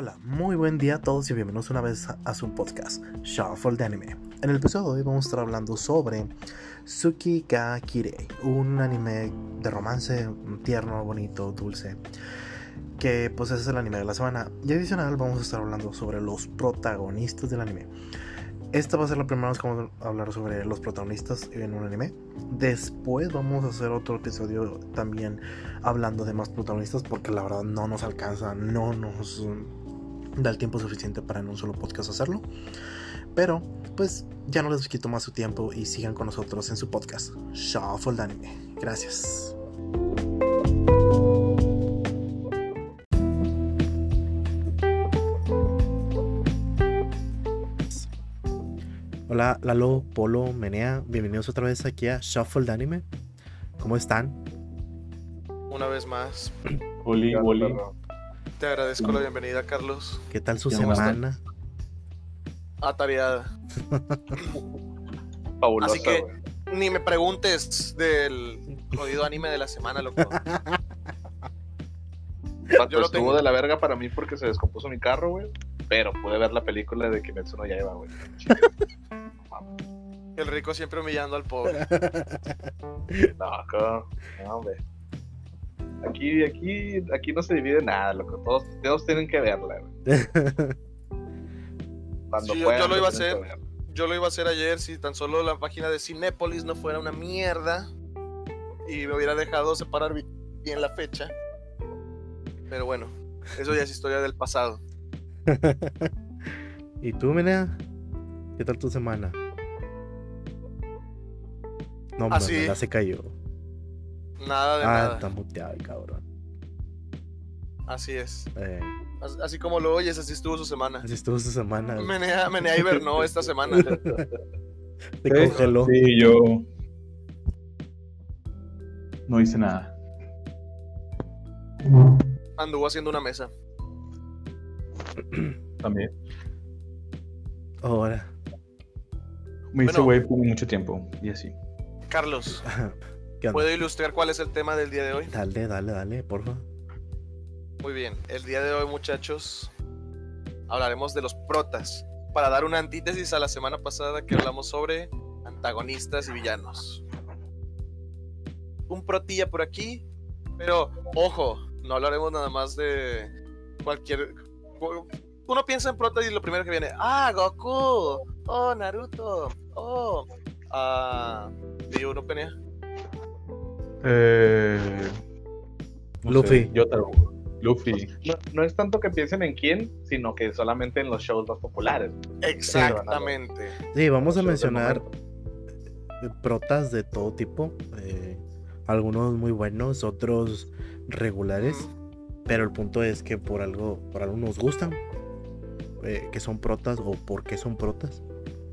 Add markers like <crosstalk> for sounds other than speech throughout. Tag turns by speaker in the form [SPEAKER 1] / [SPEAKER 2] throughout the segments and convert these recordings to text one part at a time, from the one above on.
[SPEAKER 1] Hola, muy buen día a todos y bienvenidos una vez a su podcast, Shuffle de Anime. En el episodio de hoy vamos a estar hablando sobre Tsuki ga Kirei, un anime de romance tierno, bonito, dulce, que pues es el anime de la semana. Y adicional vamos a estar hablando sobre los protagonistas del anime. Esta va a ser la primera vez que vamos a hablar sobre los protagonistas en un anime. Después vamos a hacer otro episodio también hablando de más protagonistas porque la verdad no nos alcanza, no nos da el tiempo suficiente para en un solo podcast hacerlo. Pero pues ya no les quito más su tiempo y sigan con nosotros en su podcast, Shuffle de Anime. Gracias. Hola Lalo, Polo, Menea, bienvenidos otra vez aquí a Shuffle de Anime. ¿Cómo están?
[SPEAKER 2] Una vez más.
[SPEAKER 3] Oli, Oli.
[SPEAKER 2] Te agradezco la bienvenida, Carlos.
[SPEAKER 1] ¿Qué tal su
[SPEAKER 3] ¿Cómo
[SPEAKER 1] semana?
[SPEAKER 2] Atareada. <laughs>
[SPEAKER 3] Fabulosa,
[SPEAKER 2] Así que ni me preguntes del jodido anime de la semana, loco.
[SPEAKER 3] Vato,
[SPEAKER 2] yo lo
[SPEAKER 3] estuvo
[SPEAKER 2] tengo.
[SPEAKER 3] de la verga para mí porque se descompuso mi carro, güey. Pero pude ver la película de Kimetsu no Yaiba, güey.
[SPEAKER 2] El rico siempre humillando al pobre. <laughs>
[SPEAKER 3] No, no, hombre. Aquí, aquí, aquí no se divide nada, loco. Todos, todos tienen que verla, güey. <laughs> Cuando
[SPEAKER 2] Sí,
[SPEAKER 3] puedan,
[SPEAKER 2] yo lo iba a hacer. Yo lo iba a hacer ayer si tan solo la página de Cinépolis no fuera una mierda y me hubiera dejado separar bi- bien la fecha. Pero bueno, eso ya es historia del pasado. <laughs>
[SPEAKER 1] ¿Y tú, Menea? ¿Qué tal tu semana? No,
[SPEAKER 2] Ah,
[SPEAKER 1] hombre,
[SPEAKER 2] sí.
[SPEAKER 1] ya se cayó.
[SPEAKER 2] Nada de
[SPEAKER 1] Ah,
[SPEAKER 2] nada.
[SPEAKER 1] está muteado el cabrón.
[SPEAKER 2] Así es.
[SPEAKER 1] Eh,
[SPEAKER 2] As- Así como lo oyes, así estuvo su semana.
[SPEAKER 1] así estuvo su semana.
[SPEAKER 2] Menea, Menea hibernó esta semana. <laughs>
[SPEAKER 1] Te congeló.
[SPEAKER 4] Sí, yo no hice nada.
[SPEAKER 2] Anduvo haciendo una mesa.
[SPEAKER 4] También.
[SPEAKER 1] Ahora.
[SPEAKER 4] Me hice
[SPEAKER 2] Bueno.
[SPEAKER 4] güey por mucho tiempo y así.
[SPEAKER 2] Carlos. ¿Puedo ilustrar cuál es el tema del día de hoy?
[SPEAKER 1] Dale, dale, dale, porfa.
[SPEAKER 2] Muy bien, el día de hoy, muchachos, hablaremos de los protas. Para dar una antítesis a la semana pasada que hablamos sobre antagonistas y villanos. Un protilla por aquí, pero ojo, no hablaremos nada más de cualquier. Uno piensa en prota y lo primero que viene, ah, Goku, oh, Naruto, oh, ah, ¿y uno penea?
[SPEAKER 4] Eh, no
[SPEAKER 1] Luffy.
[SPEAKER 4] sé, Yotaro. Luffy.
[SPEAKER 3] No, no es tanto que piensen en quién, sino que solamente en los shows más populares.
[SPEAKER 2] Exactamente.
[SPEAKER 1] Sí, vamos a mencionar protas de todo tipo. eh, algunos muy buenos, otros regulares. Pero el punto es que por algo, por algo nos gustan. eh, que son protas o por qué son protas.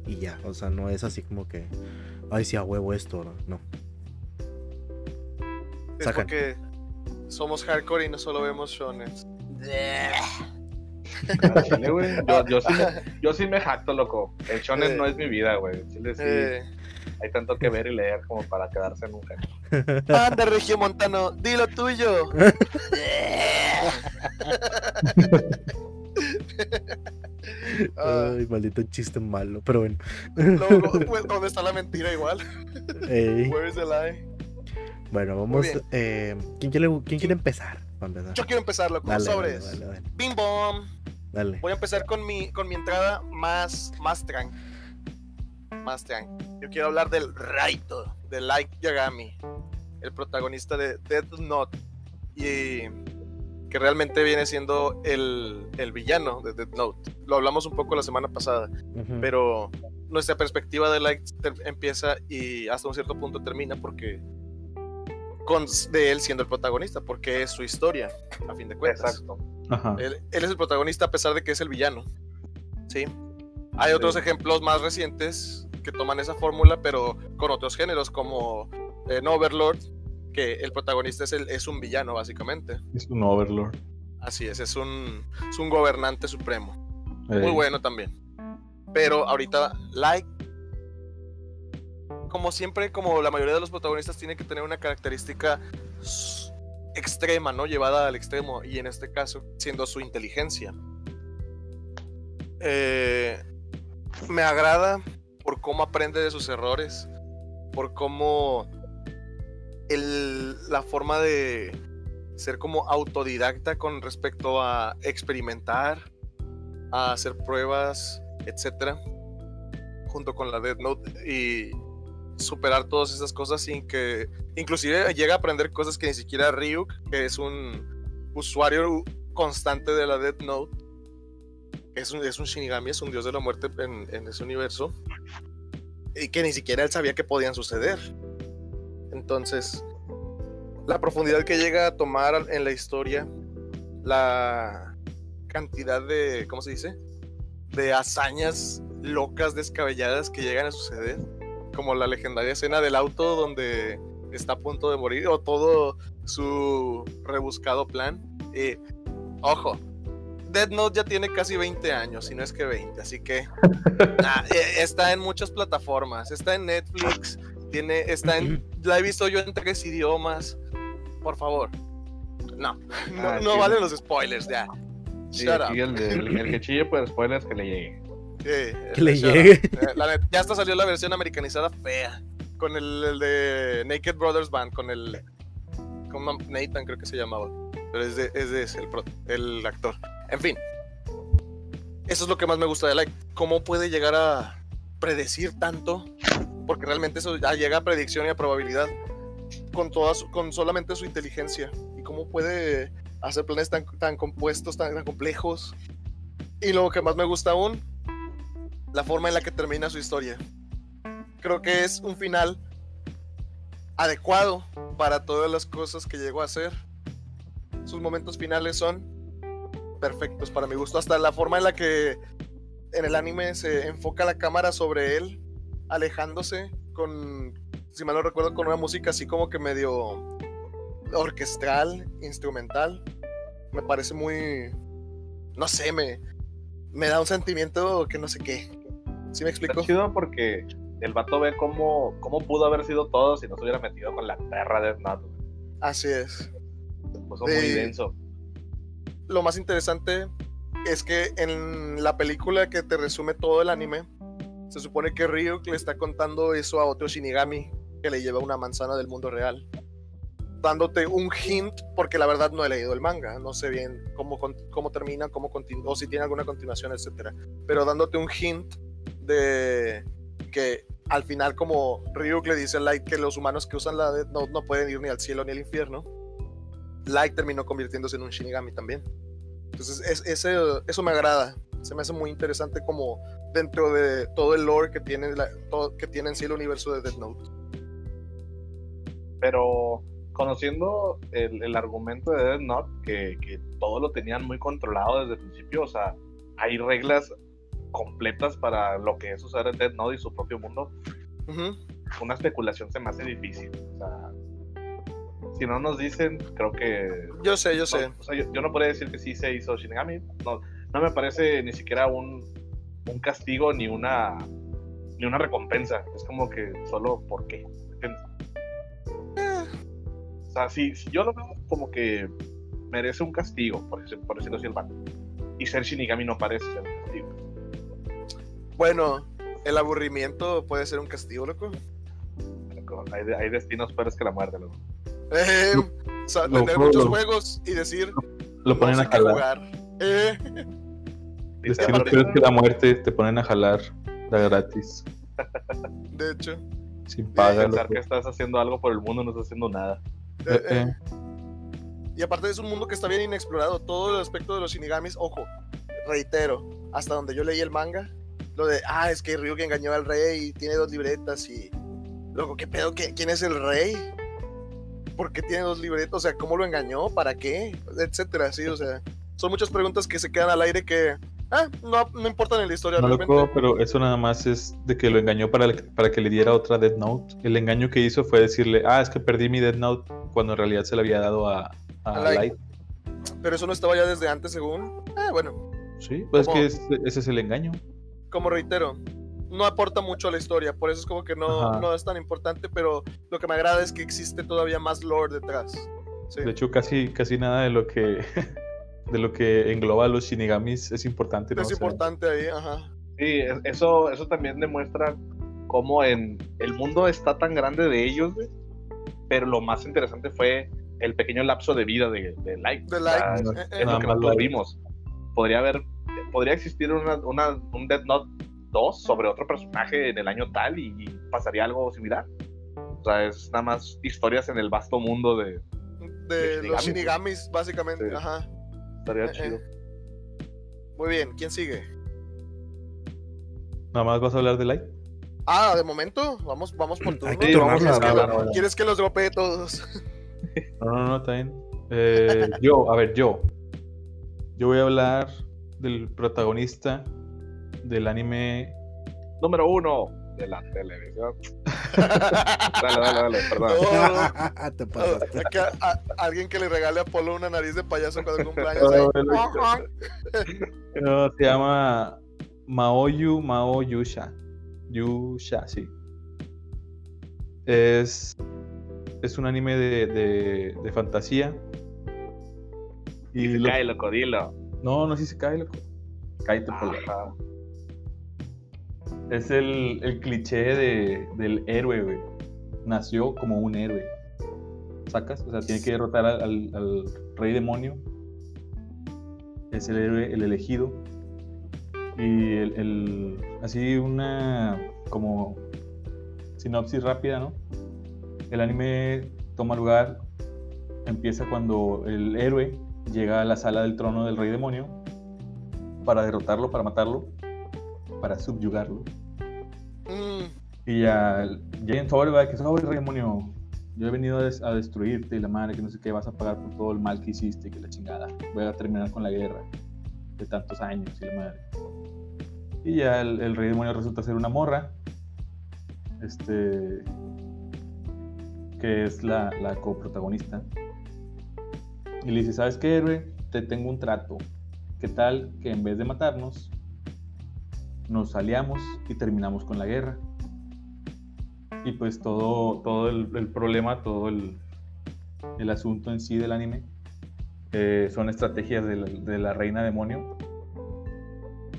[SPEAKER 1] Y ya, o sea, no es así como que, ay, sí, a huevo esto, no. no.
[SPEAKER 2] Es
[SPEAKER 1] Sacan.
[SPEAKER 2] porque somos hardcore y no solo vemos shonen.
[SPEAKER 3] Al chile, güey. Yo, yo, sí me, yo sí me jacto, loco. El shonen
[SPEAKER 2] Eh.
[SPEAKER 3] no es mi vida, güey. En Chile sí.
[SPEAKER 2] Eh,
[SPEAKER 3] Hay tanto que ver y leer como para quedarse en un género. <laughs>
[SPEAKER 2] anda, Regio Montano, di lo tuyo. Ah,
[SPEAKER 1] Ay, maldito chiste malo, pero bueno.
[SPEAKER 2] luego, pues, ¿Dónde está la mentira igual?
[SPEAKER 1] Ey,
[SPEAKER 2] Where is the lie?
[SPEAKER 1] Bueno, vamos. eh, ¿quién, quiere, ¿Quién quiere empezar?
[SPEAKER 2] Yo quiero empezar, loco.
[SPEAKER 1] Dale,
[SPEAKER 2] Sobres.
[SPEAKER 1] dale, dale,
[SPEAKER 2] Bing bom.
[SPEAKER 1] dale.
[SPEAKER 2] Voy a empezar con mi, con mi entrada más, más trank. Más trank. Yo quiero hablar del Raito, de Light Yagami, el protagonista de Death Note. Y que realmente viene siendo el, el villano de Death Note. Lo hablamos un poco la semana pasada, pero nuestra perspectiva de Light empieza y hasta un cierto punto termina porque con de él siendo el protagonista, porque es su historia, a fin de cuentas.
[SPEAKER 3] Exacto.
[SPEAKER 4] Ajá.
[SPEAKER 2] Él, él es el protagonista a pesar de que es el villano. ¿Sí? Hay otros ejemplos más recientes que toman esa fórmula, pero con otros géneros, como en Overlord, que el protagonista es, el, es un villano, básicamente.
[SPEAKER 4] Es un Overlord.
[SPEAKER 2] Así es, es un, es un gobernante supremo. Muy bueno también. Pero ahorita, Like, como siempre, como la mayoría de los protagonistas, tiene que tener una característica extrema, ¿no? Llevada al extremo. Y en este caso, siendo su inteligencia. eh, me agrada por cómo aprende de sus errores, por cómo el- la forma de ser como autodidacta con respecto a experimentar, a hacer pruebas, etcétera, junto con la Death Note y superar todas esas cosas sin que inclusive llega a aprender cosas que ni siquiera Ryuk, que es un usuario constante de la Death Note, es un, es un Shinigami, es un dios de la muerte en, en ese universo, y que ni siquiera él sabía que podían suceder. Entonces, la profundidad que llega a tomar en la historia, la cantidad de, ¿cómo se dice? De hazañas locas, descabelladas que llegan a suceder, como la legendaria escena del auto donde está a punto de morir, o todo su rebuscado plan. Y, ojo, Dead Note ya tiene casi 20 años, si no es que 20, así que <laughs> ah, eh, está en muchas plataformas, está en Netflix, tiene, está en, la he visto yo en tres idiomas, por favor. No, no,
[SPEAKER 3] Ah,
[SPEAKER 2] no
[SPEAKER 3] sí.
[SPEAKER 2] valen los spoilers, ya.
[SPEAKER 3] Sí,
[SPEAKER 2] Shut
[SPEAKER 3] aquí
[SPEAKER 2] up.
[SPEAKER 3] el, el- el que chille por spoilers que le llegue.
[SPEAKER 2] Sí,
[SPEAKER 5] Que le llegue.
[SPEAKER 2] Eh, la ya hasta salió la versión americanizada fea, con el, el de Naked Brothers Band, con el con Nathan creo que se llamaba, pero es de, es de ese, el, pro- el actor. En fin, eso es lo que más me gusta de Light, cómo puede llegar a predecir tanto, porque realmente eso ya llega a predicción y a probabilidad con todas, con solamente su inteligencia y cómo puede hacer planes tan, tan compuestos, tan, tan complejos. Y lo que más me gusta aún, la forma en la que termina su historia. Creo que es un final adecuado para todas las cosas que llegó a hacer. Sus momentos finales son perfectos para mi gusto. Hasta la forma en la que en el anime se enfoca la cámara sobre él, alejándose con, si mal no recuerdo, con una música así como que medio orquestral, instrumental. Me parece muy, no sé, me, me da un sentimiento que no sé qué. ¿Sí me explico?
[SPEAKER 3] Está chido porque el vato ve cómo, cómo pudo haber sido todo si no se hubiera metido con la perra de güey.
[SPEAKER 2] Así es.
[SPEAKER 3] Se puso
[SPEAKER 2] Sí.
[SPEAKER 3] muy denso.
[SPEAKER 2] Lo más interesante es que en la película que te resume todo el anime, se supone que Ryuk le está contando eso a otro Shinigami que le lleva una manzana del mundo real. Dándote un hint, porque la verdad no he leído el manga, no sé bien cómo, cómo termina, cómo continúa, o si tiene alguna continuación, etcétera. Pero dándote un hint de que al final, como Ryuk le dice a Light que los humanos que usan la Death Note no pueden ir ni al cielo ni al infierno, Light terminó convirtiéndose en un Shinigami también. Entonces, es, ese, eso me agrada. Se me hace muy interesante como dentro de todo el lore que tiene, la- todo- que tiene en sí el universo de Death Note.
[SPEAKER 3] Pero conociendo el, el argumento de Death Note, que, que todo lo tenían muy controlado desde el principio, o sea, hay reglas completas para lo que es usar el Death Note y su propio mundo,
[SPEAKER 2] Ujú.
[SPEAKER 3] una especulación se me hace difícil. O sea, si no nos dicen, creo que
[SPEAKER 2] Yo sé, yo sé.
[SPEAKER 3] No, o sea, yo, yo no podría decir que sí se hizo Shinigami. No, no me parece ni siquiera un, un castigo ni una ni una recompensa. Es como que solo por qué. ¿entiendes? O sea, sí, sí, yo lo veo como que merece un castigo, por, por decirlo así el vato. Y ser Shinigami no parece ser un castigo.
[SPEAKER 2] Bueno, el aburrimiento puede ser un castigo, loco.
[SPEAKER 3] Hay, de- hay destinos peores que la muerte, loco.
[SPEAKER 2] Eh, o sea,
[SPEAKER 4] Lo-
[SPEAKER 2] tener muchos
[SPEAKER 4] lo-
[SPEAKER 2] juegos y decir,
[SPEAKER 4] Lo ponen
[SPEAKER 2] no
[SPEAKER 4] a
[SPEAKER 2] sé
[SPEAKER 4] jalar.
[SPEAKER 2] jugar. Eh,
[SPEAKER 4] Destino
[SPEAKER 3] Literalmente,
[SPEAKER 4] peor que la muerte, te ponen a jalar da gratis.
[SPEAKER 2] de hecho.
[SPEAKER 4] Sin paga.
[SPEAKER 3] Pensar
[SPEAKER 4] loco.
[SPEAKER 3] que estás haciendo algo por el mundo no estás haciendo nada.
[SPEAKER 2] Eh. Y aparte es un mundo que está bien inexplorado. Todo el aspecto de los shinigamis, ojo, reitero, hasta donde yo leí el manga, lo de, ah, es que Ryuk engañó al rey y tiene dos libretas y... Luego, ¿qué pedo? ¿Qué- ¿Quién es el rey? ¿Por qué tiene dos libretas? O sea, ¿cómo lo engañó? ¿Para qué? Etcétera, sí, o sea, son muchas preguntas que se quedan al aire que, ah, no, no importan en la historia
[SPEAKER 4] No,
[SPEAKER 2] realmente.
[SPEAKER 4] loco, pero eso nada más es de que lo engañó para, para que le diera otra Death Note. El engaño que hizo fue decirle, ah, es que perdí mi Death Note cuando en realidad se le había dado a, a
[SPEAKER 2] A Light.
[SPEAKER 4] Light.
[SPEAKER 2] Pero eso no estaba ya desde antes, según. Ah, bueno,
[SPEAKER 4] Sí, pues es que es- ese es el engaño.
[SPEAKER 2] Como reitero, no aporta mucho a la historia, por eso es como que no, no es tan importante, pero lo que me agrada es que existe todavía más lore detrás. Sí.
[SPEAKER 4] De hecho, casi, casi nada de lo que <laughs> de lo que engloba a los shinigamis es importante. ¿no?
[SPEAKER 2] Es
[SPEAKER 4] O sea,
[SPEAKER 2] importante ahí, ajá.
[SPEAKER 3] Sí, es- eso, eso también demuestra cómo en el mundo está tan grande de ellos, pero lo más interesante fue el pequeño lapso de vida de, de Light.
[SPEAKER 2] De
[SPEAKER 3] O sea,
[SPEAKER 2] Light,
[SPEAKER 3] es,
[SPEAKER 2] eh,
[SPEAKER 3] es lo que
[SPEAKER 4] más
[SPEAKER 3] nosotros
[SPEAKER 4] Light.
[SPEAKER 3] vimos. Podría haber, podría existir una, una- un Death Note 2 sobre otro personaje en el año tal y, y pasaría algo similar. O sea, es nada más historias en el vasto mundo de...
[SPEAKER 2] de
[SPEAKER 3] de
[SPEAKER 2] los
[SPEAKER 3] Shinigamis.
[SPEAKER 2] Shinigamis, básicamente,
[SPEAKER 3] Sí.
[SPEAKER 2] ajá.
[SPEAKER 3] Estaría
[SPEAKER 2] Eh,
[SPEAKER 3] chido.
[SPEAKER 2] Muy bien, ¿quién sigue?
[SPEAKER 4] Nada más vas a hablar de Light.
[SPEAKER 2] Ah, de momento, vamos, vamos por turno.
[SPEAKER 3] Sí, vamos
[SPEAKER 2] ¿Quieres, que
[SPEAKER 3] hablar
[SPEAKER 2] lo-
[SPEAKER 3] ahora.
[SPEAKER 2] ¿Quieres que los dropee todos?
[SPEAKER 4] No, no, no, está bien. Eh, yo, a ver, yo. Yo voy a hablar del protagonista del anime.
[SPEAKER 3] Número uno de la televisión. <laughs> Dale, dale, dale, perdón.
[SPEAKER 2] No,
[SPEAKER 1] Te
[SPEAKER 2] no,
[SPEAKER 1] pasaste.
[SPEAKER 2] que a- a- alguien que le regale a Polo una nariz de payaso cuando cumpleaños.
[SPEAKER 4] Oh,
[SPEAKER 2] ahí.
[SPEAKER 4] No, se llama Maoyu Mao Yusha. Yusha, sí. Es, es un anime de, de, de fantasía.
[SPEAKER 3] Y
[SPEAKER 4] Y
[SPEAKER 3] se
[SPEAKER 4] lo-
[SPEAKER 3] cae.
[SPEAKER 4] No, no, sí se cae, loco. Cállate, Polo.
[SPEAKER 3] Ajá.
[SPEAKER 4] Es el, el cliché de, del héroe, güey. Nació como un héroe. ¿Sacas? O sea, tiene que derrotar al, al- al rey demonio. Es el héroe, el elegido. Y el, el- así una como sinopsis rápida, ¿no? El anime toma lugar, empieza cuando el héroe llega a la sala del trono del rey demonio para derrotarlo, para matarlo, para subyugarlo.
[SPEAKER 2] Mm,
[SPEAKER 4] Y ya llegan sobre, va, que sobre rey demonio. Yo he venido a destruirte y la madre, que no sé qué, vas a pagar por todo el mal que hiciste, que la chingada. Voy a terminar con la guerra de tantos años y la madre. Y ya el, el rey demonio resulta ser una morra. Este. Que es la, la coprotagonista. Y le dice: ¿Sabes qué, héroe? Te tengo un trato. ¿Qué tal que en vez de matarnos, nos aliamos y terminamos con la guerra? Y pues todo, todo el, problema, todo el, el asunto en sí del anime eh, son estrategias de la, de la reina demonio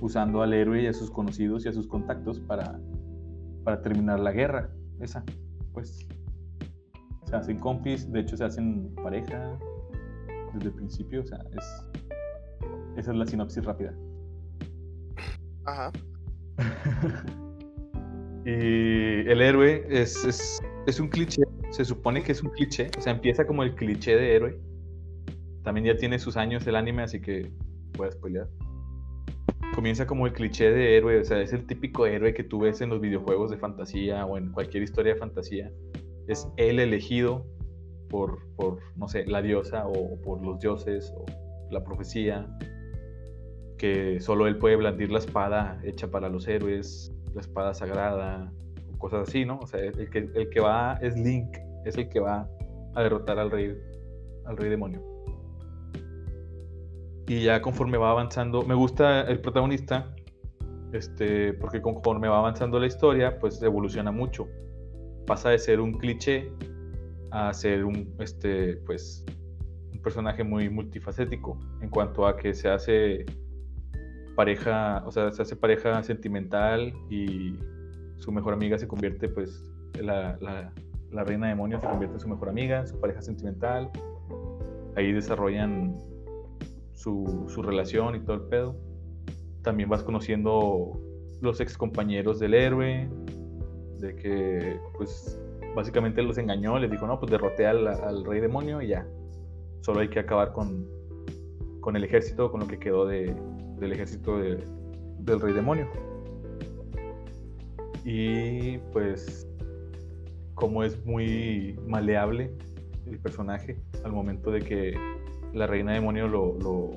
[SPEAKER 4] usando al héroe y a sus conocidos y a sus contactos para, para terminar la guerra. Esa, pues. Se hacen compis, de hecho se hacen pareja desde el principio, o sea, es, esa es la sinopsis rápida.
[SPEAKER 2] ajá.
[SPEAKER 4] Y <laughs> el héroe es, es, es un cliché, se supone que es un cliché, o sea, empieza como el cliché de héroe. También ya tiene sus años el anime, así que voy a spoilear. Comienza como el cliché de héroe, o sea, es el típico héroe que tú ves en los videojuegos de fantasía o en cualquier historia de fantasía. Es el elegido por, por no sé, la diosa o por los dioses o la profecía, que solo él puede blandir la espada hecha para los héroes, la espada sagrada, cosas así, ¿no? O sea, el que, el que va es Link, es el que va a derrotar al rey, al rey demonio. Y ya conforme va avanzando, me gusta el protagonista, este, porque conforme va avanzando la historia, pues evoluciona mucho. Pasa de ser un cliché a ser un, este, pues, un personaje muy multifacético en cuanto a que se hace pareja, o sea, se hace pareja sentimental y su mejor amiga se convierte, pues, la, la, la reina demonio se convierte en su mejor amiga, su pareja sentimental. Ahí desarrollan su, su relación y todo el pedo. También vas conociendo los ex compañeros del héroe, de que, pues, básicamente los engañó, les dijo, no, pues derroté al, al rey demonio y ya. Solo hay que acabar con, con el ejército, con lo que quedó de, del ejército de- del rey demonio. Y pues, como es muy maleable el personaje, al momento de que la reina demonio lo, lo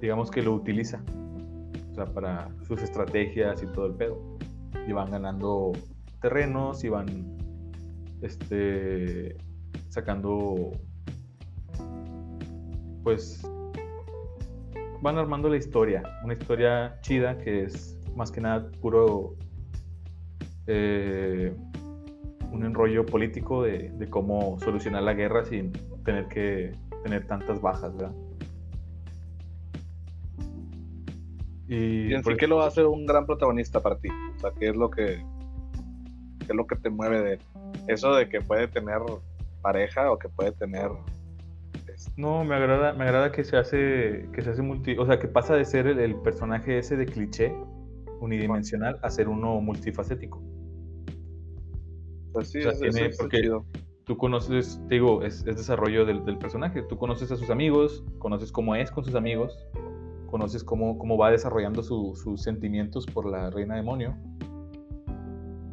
[SPEAKER 4] digamos que lo utiliza, o sea, para sus estrategias y todo el pedo. Y van ganando terrenos y van este, sacando, pues, van armando la historia, una historia chida que es más que nada puro eh, un enrollo político de, de cómo solucionar la guerra sin tener que tener tantas bajas, ¿verdad? Y,
[SPEAKER 3] ¿Y en
[SPEAKER 4] por
[SPEAKER 3] sí qué lo hace un gran protagonista para ti? O sea, ¿qué es lo que, qué es lo que te mueve de él? Eso de que puede tener pareja o que puede tener...
[SPEAKER 4] No, me agrada, me agrada que se hace, que se hace multi, o sea, que pasa de ser el, el personaje ese de cliché unidimensional a ser uno multifacético.
[SPEAKER 3] Pues sí,
[SPEAKER 4] O sea,
[SPEAKER 3] eso-
[SPEAKER 4] tiene-
[SPEAKER 3] eso está
[SPEAKER 4] porque-. Tú conoces, te digo, es, es desarrollo del, del personaje. Tú conoces a sus amigos, conoces cómo es con sus amigos, conoces cómo, cómo va desarrollando su- sus sentimientos por la reina demonio.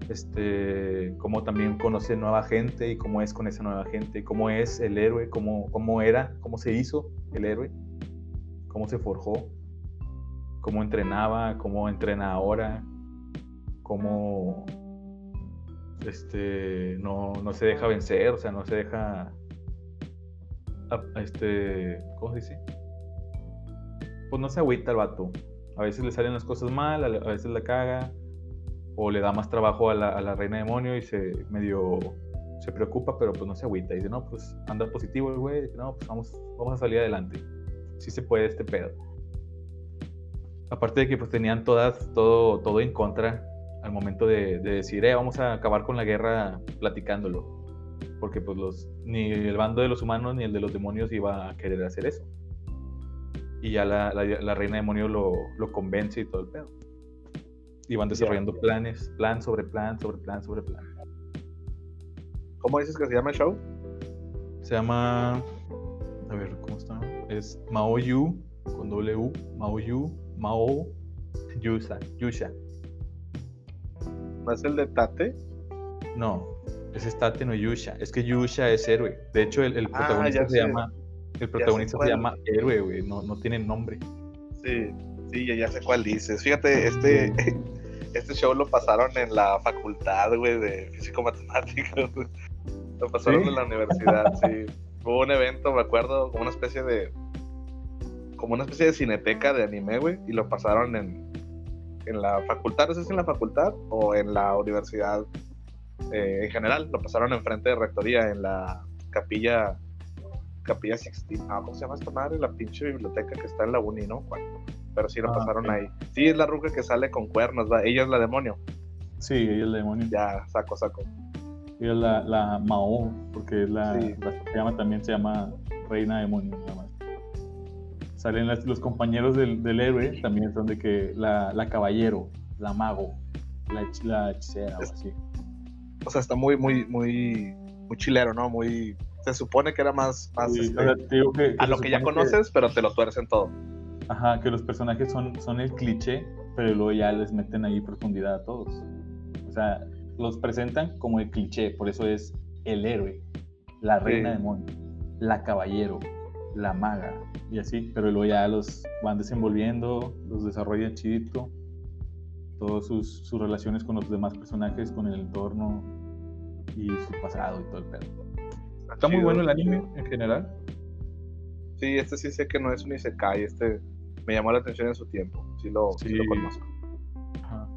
[SPEAKER 4] Este, cómo también conoce nueva gente y cómo es con esa nueva gente, cómo es el héroe, cómo, cómo era, cómo se hizo el héroe, cómo se forjó, cómo entrenaba, cómo entrena ahora, cómo este, no, no se deja vencer, o sea, no se deja, a- a este, ¿cómo se dice? Pues no se agüita el vato. A veces le salen las cosas mal, a veces la caga, o le da más trabajo a la, reina demonio y se medio se preocupa, pero pues no se agüita. Dice, no, pues anda positivo el güey, no, pues vamos, vamos a salir adelante. Sí se puede este pedo. Aparte de que pues tenían todas, todo, todo en contra al momento de, de decir, eh, vamos a acabar con la guerra platicándolo. Porque pues los, ni el bando de los humanos ni el de los demonios iba a querer hacer eso. Y ya la, la, la reina demonio lo, lo convence y todo el pedo. Y van desarrollando planes, plan sobre plan, sobre plan, sobre plan.
[SPEAKER 3] ¿Cómo dices que se llama el show?
[SPEAKER 4] Se llama. A ver, ¿cómo está? Es Mao Yu con W. Mao Yu, Mao Yusa. Yusha.
[SPEAKER 3] ¿No es el de Tate?
[SPEAKER 4] No, ese es Tate no Yusha. Es que Yusha es héroe. De hecho, el, el
[SPEAKER 3] Ah,
[SPEAKER 4] protagonista se
[SPEAKER 3] sé.
[SPEAKER 4] llama. El protagonista se llama héroe, güey. No, no tiene nombre.
[SPEAKER 3] Sí, sí, ya, ya sé cuál dices. Fíjate, este, este show lo pasaron en la facultad, güey, de físico-matemáticas. <laughs> Lo pasaron
[SPEAKER 4] ¿Sí?
[SPEAKER 3] en la universidad, sí. Hubo un evento, me acuerdo, como una especie de. Como una especie de cineteca de anime, güey, y lo pasaron en, en la facultad, no sé si en la facultad o en la universidad eh, en general. Lo pasaron enfrente de rectoría, en la capilla. Capilla Sixtina, ah, ¿cómo se llama esta madre? La pinche biblioteca que está en la uni, ¿no? Pero sí lo
[SPEAKER 4] Ah,
[SPEAKER 3] pasaron ahí. Sí, es la ruca que sale con cuernos, ¿va? Ella es la demonio.
[SPEAKER 4] Sí, ella es el demonio.
[SPEAKER 3] Ya, saco, saco.
[SPEAKER 4] Ella es la, la Mao, porque es la,
[SPEAKER 3] Sí.
[SPEAKER 4] la que se llama, también se llama Reina Demonio, nada más. Salen las- los compañeros del, del héroe, también son de que la, la caballero, la mago, la, la hechicera o así.
[SPEAKER 3] O sea, está muy, muy, muy, muy chilero, ¿no? Muy. Se supone que era más, más
[SPEAKER 4] Sí,
[SPEAKER 3] este,
[SPEAKER 4] digo que- que
[SPEAKER 3] a lo que ya conoces, pero te lo tuercen todo.
[SPEAKER 4] Ajá, que los personajes son, son el cliché, pero luego ya les meten ahí profundidad a todos. O sea, los presentan como el cliché, por eso es el héroe, la reina
[SPEAKER 3] Sí.
[SPEAKER 4] demonio, la caballero, la maga, y así, pero luego ya los van desenvolviendo, los desarrollan chidito, todas sus, sus relaciones con los demás personajes, con el entorno y su pasado y todo el pedo. Está muy bueno el anime en general.
[SPEAKER 3] Sí, este sí sé que no es un Isekai. Este me llamó la atención en su tiempo. Sí lo, sí
[SPEAKER 4] Sí.
[SPEAKER 3] lo conozco.
[SPEAKER 4] Ajá.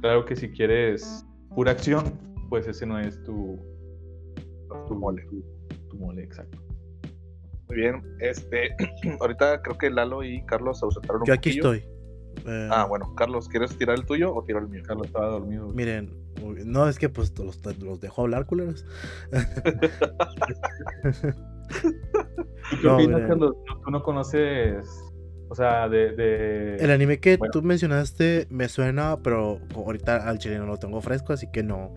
[SPEAKER 4] Claro que si quieres pura acción, pues ese no es tu,
[SPEAKER 3] Tu mole.
[SPEAKER 4] tu, tu mole, exacto.
[SPEAKER 3] Muy bien. Este, <clears throat> ahorita creo que Lalo y Carlos se ausentaron un
[SPEAKER 1] Yo aquí
[SPEAKER 3] poquillo.
[SPEAKER 1] estoy. Eh,
[SPEAKER 3] Ah, bueno, Carlos, ¿quieres tirar el tuyo o tiro el mío?
[SPEAKER 4] Carlos estaba dormido.
[SPEAKER 1] Miren, no es que pues los, los dejo hablar, culeros.
[SPEAKER 4] ¿Tú qué
[SPEAKER 1] No,
[SPEAKER 4] opinas. Carlos? No- Tú no conoces, o sea, de... de-
[SPEAKER 1] El anime que
[SPEAKER 4] Bueno.
[SPEAKER 1] tú mencionaste me suena, pero ahorita al chileno lo tengo fresco, así que no,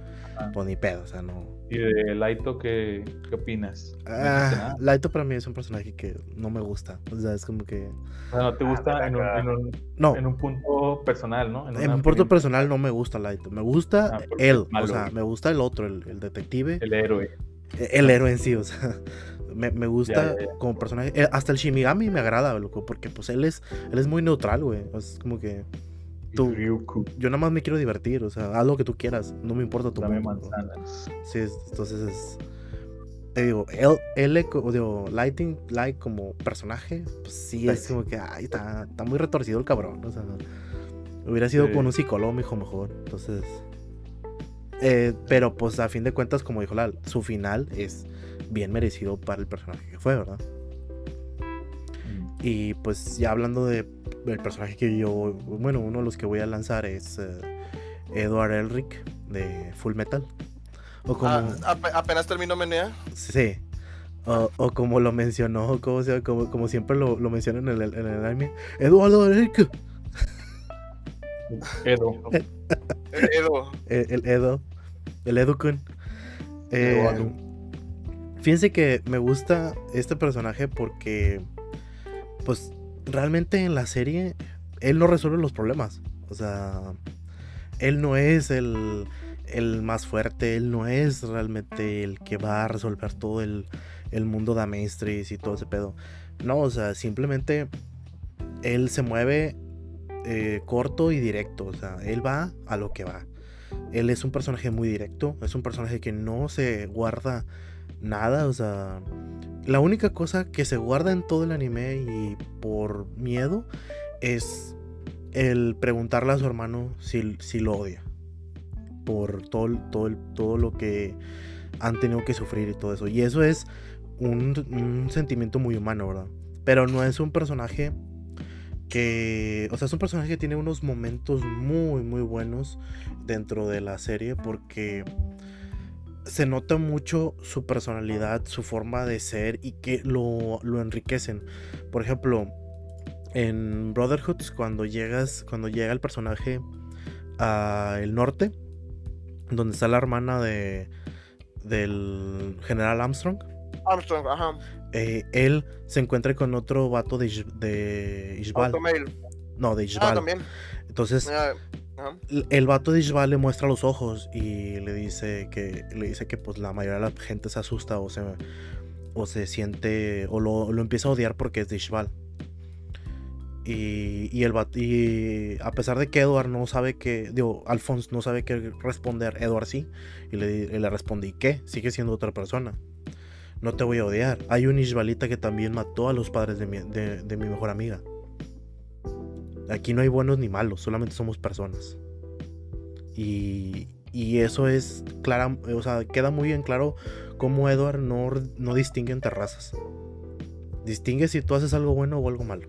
[SPEAKER 1] pues ni pedo, o sea, no.
[SPEAKER 4] Y de Laito, ¿qué, qué opinas?
[SPEAKER 1] Ah. Laito para mí es un personaje que no me gusta, o sea, es como que...
[SPEAKER 4] O sea, no te gusta
[SPEAKER 3] Ah,
[SPEAKER 4] en, un,
[SPEAKER 3] acá.
[SPEAKER 4] en, un,
[SPEAKER 1] No,
[SPEAKER 4] en un punto personal, ¿no?
[SPEAKER 1] en un punto
[SPEAKER 4] opinión
[SPEAKER 1] personal no me gusta Laito, me gusta
[SPEAKER 4] Ah,
[SPEAKER 1] él, o sea, me gusta el otro, el, el detective,
[SPEAKER 4] El héroe.
[SPEAKER 1] el, héroe en sí, o sea, <laughs> me, me gusta
[SPEAKER 4] Ya, ya, ya.
[SPEAKER 1] como personaje, eh, hasta el Shimigami me agrada, loco, porque pues él es, él es muy neutral, güey, es como que Tú-
[SPEAKER 4] Ryuku.
[SPEAKER 1] yo nada más me quiero divertir, o sea, haz lo que tú quieras, no me importa tu
[SPEAKER 4] Dame
[SPEAKER 1] mundo.
[SPEAKER 4] manzanas.
[SPEAKER 1] Sí, es- entonces es. Te digo, él, él co- digo, Lighting Light como personaje, pues sí, es como que, ay, está, está muy retorcido el cabrón. O sea, hubiera sido
[SPEAKER 4] Sí.
[SPEAKER 1] con un psicólogo hijo mejor. Entonces. eh, pero pues a fin de cuentas, como dijo Lal, su final es bien merecido para el personaje que fue, ¿verdad? Y pues ya hablando de el personaje que yo, bueno, uno de los que voy a lanzar es eh, Edward Elric de Full Metal. O como,
[SPEAKER 2] Ah, ape- apenas terminó Menea.
[SPEAKER 1] sí. O, o como lo mencionó, como, sea, como, como siempre lo, lo mencionan en el, en el anime, Eduardo Elric,
[SPEAKER 4] Edo.
[SPEAKER 2] eh, Edo.
[SPEAKER 1] el, el Edo, el Edo-kun. Eh, fíjense que me gusta este personaje porque, pues, realmente en la serie él no resuelve los problemas. O sea, él no es el, el más fuerte, él no es realmente el que va a resolver todo el, el mundo de Maestris y todo ese pedo. No, o sea, simplemente él se mueve eh, corto y directo. O sea, él va a lo que va. Él es un personaje muy directo, es un personaje que no se guarda nada, o sea, la única cosa que se guarda en todo el anime y por miedo es el preguntarle a su hermano si, si lo odia. Por todo, todo, todo lo que han tenido que sufrir y todo eso. Y eso es un, un sentimiento muy humano, ¿verdad? Pero no es un personaje que... O sea, es un personaje que tiene unos momentos muy, muy buenos dentro de la serie porque se nota mucho su personalidad, su forma de ser y que lo, lo enriquecen. Por ejemplo, en Brotherhoods, cuando llegas, cuando llega el personaje a el norte, donde está la hermana de del general Armstrong,
[SPEAKER 2] Armstrong, ajá.
[SPEAKER 1] eh, él se encuentra con otro vato de, de Ishbal. No, de
[SPEAKER 2] Ah,
[SPEAKER 1] Ishbal.
[SPEAKER 2] también.
[SPEAKER 1] Entonces,
[SPEAKER 2] Ah,
[SPEAKER 1] el vato de Ishbal le muestra los ojos y le dice que le dice que pues la mayoría de la gente se asusta o se o se siente o lo, lo empieza a odiar porque es de Ishbal. Y, y el y a pesar de que Edward no sabe que digo Alphonse no sabe qué responder, Edward sí y le, le respondí ¿qué? Sigue siendo otra persona. No te voy a odiar. Hay un Ishbalita que también mató a los padres de mi, de- de mi mejor amiga. Aquí no hay buenos ni malos, solamente somos personas. Y, y eso es clara, o sea, queda muy bien claro cómo Edward no, no distingue entre razas. Distingue si tú haces algo bueno o algo malo.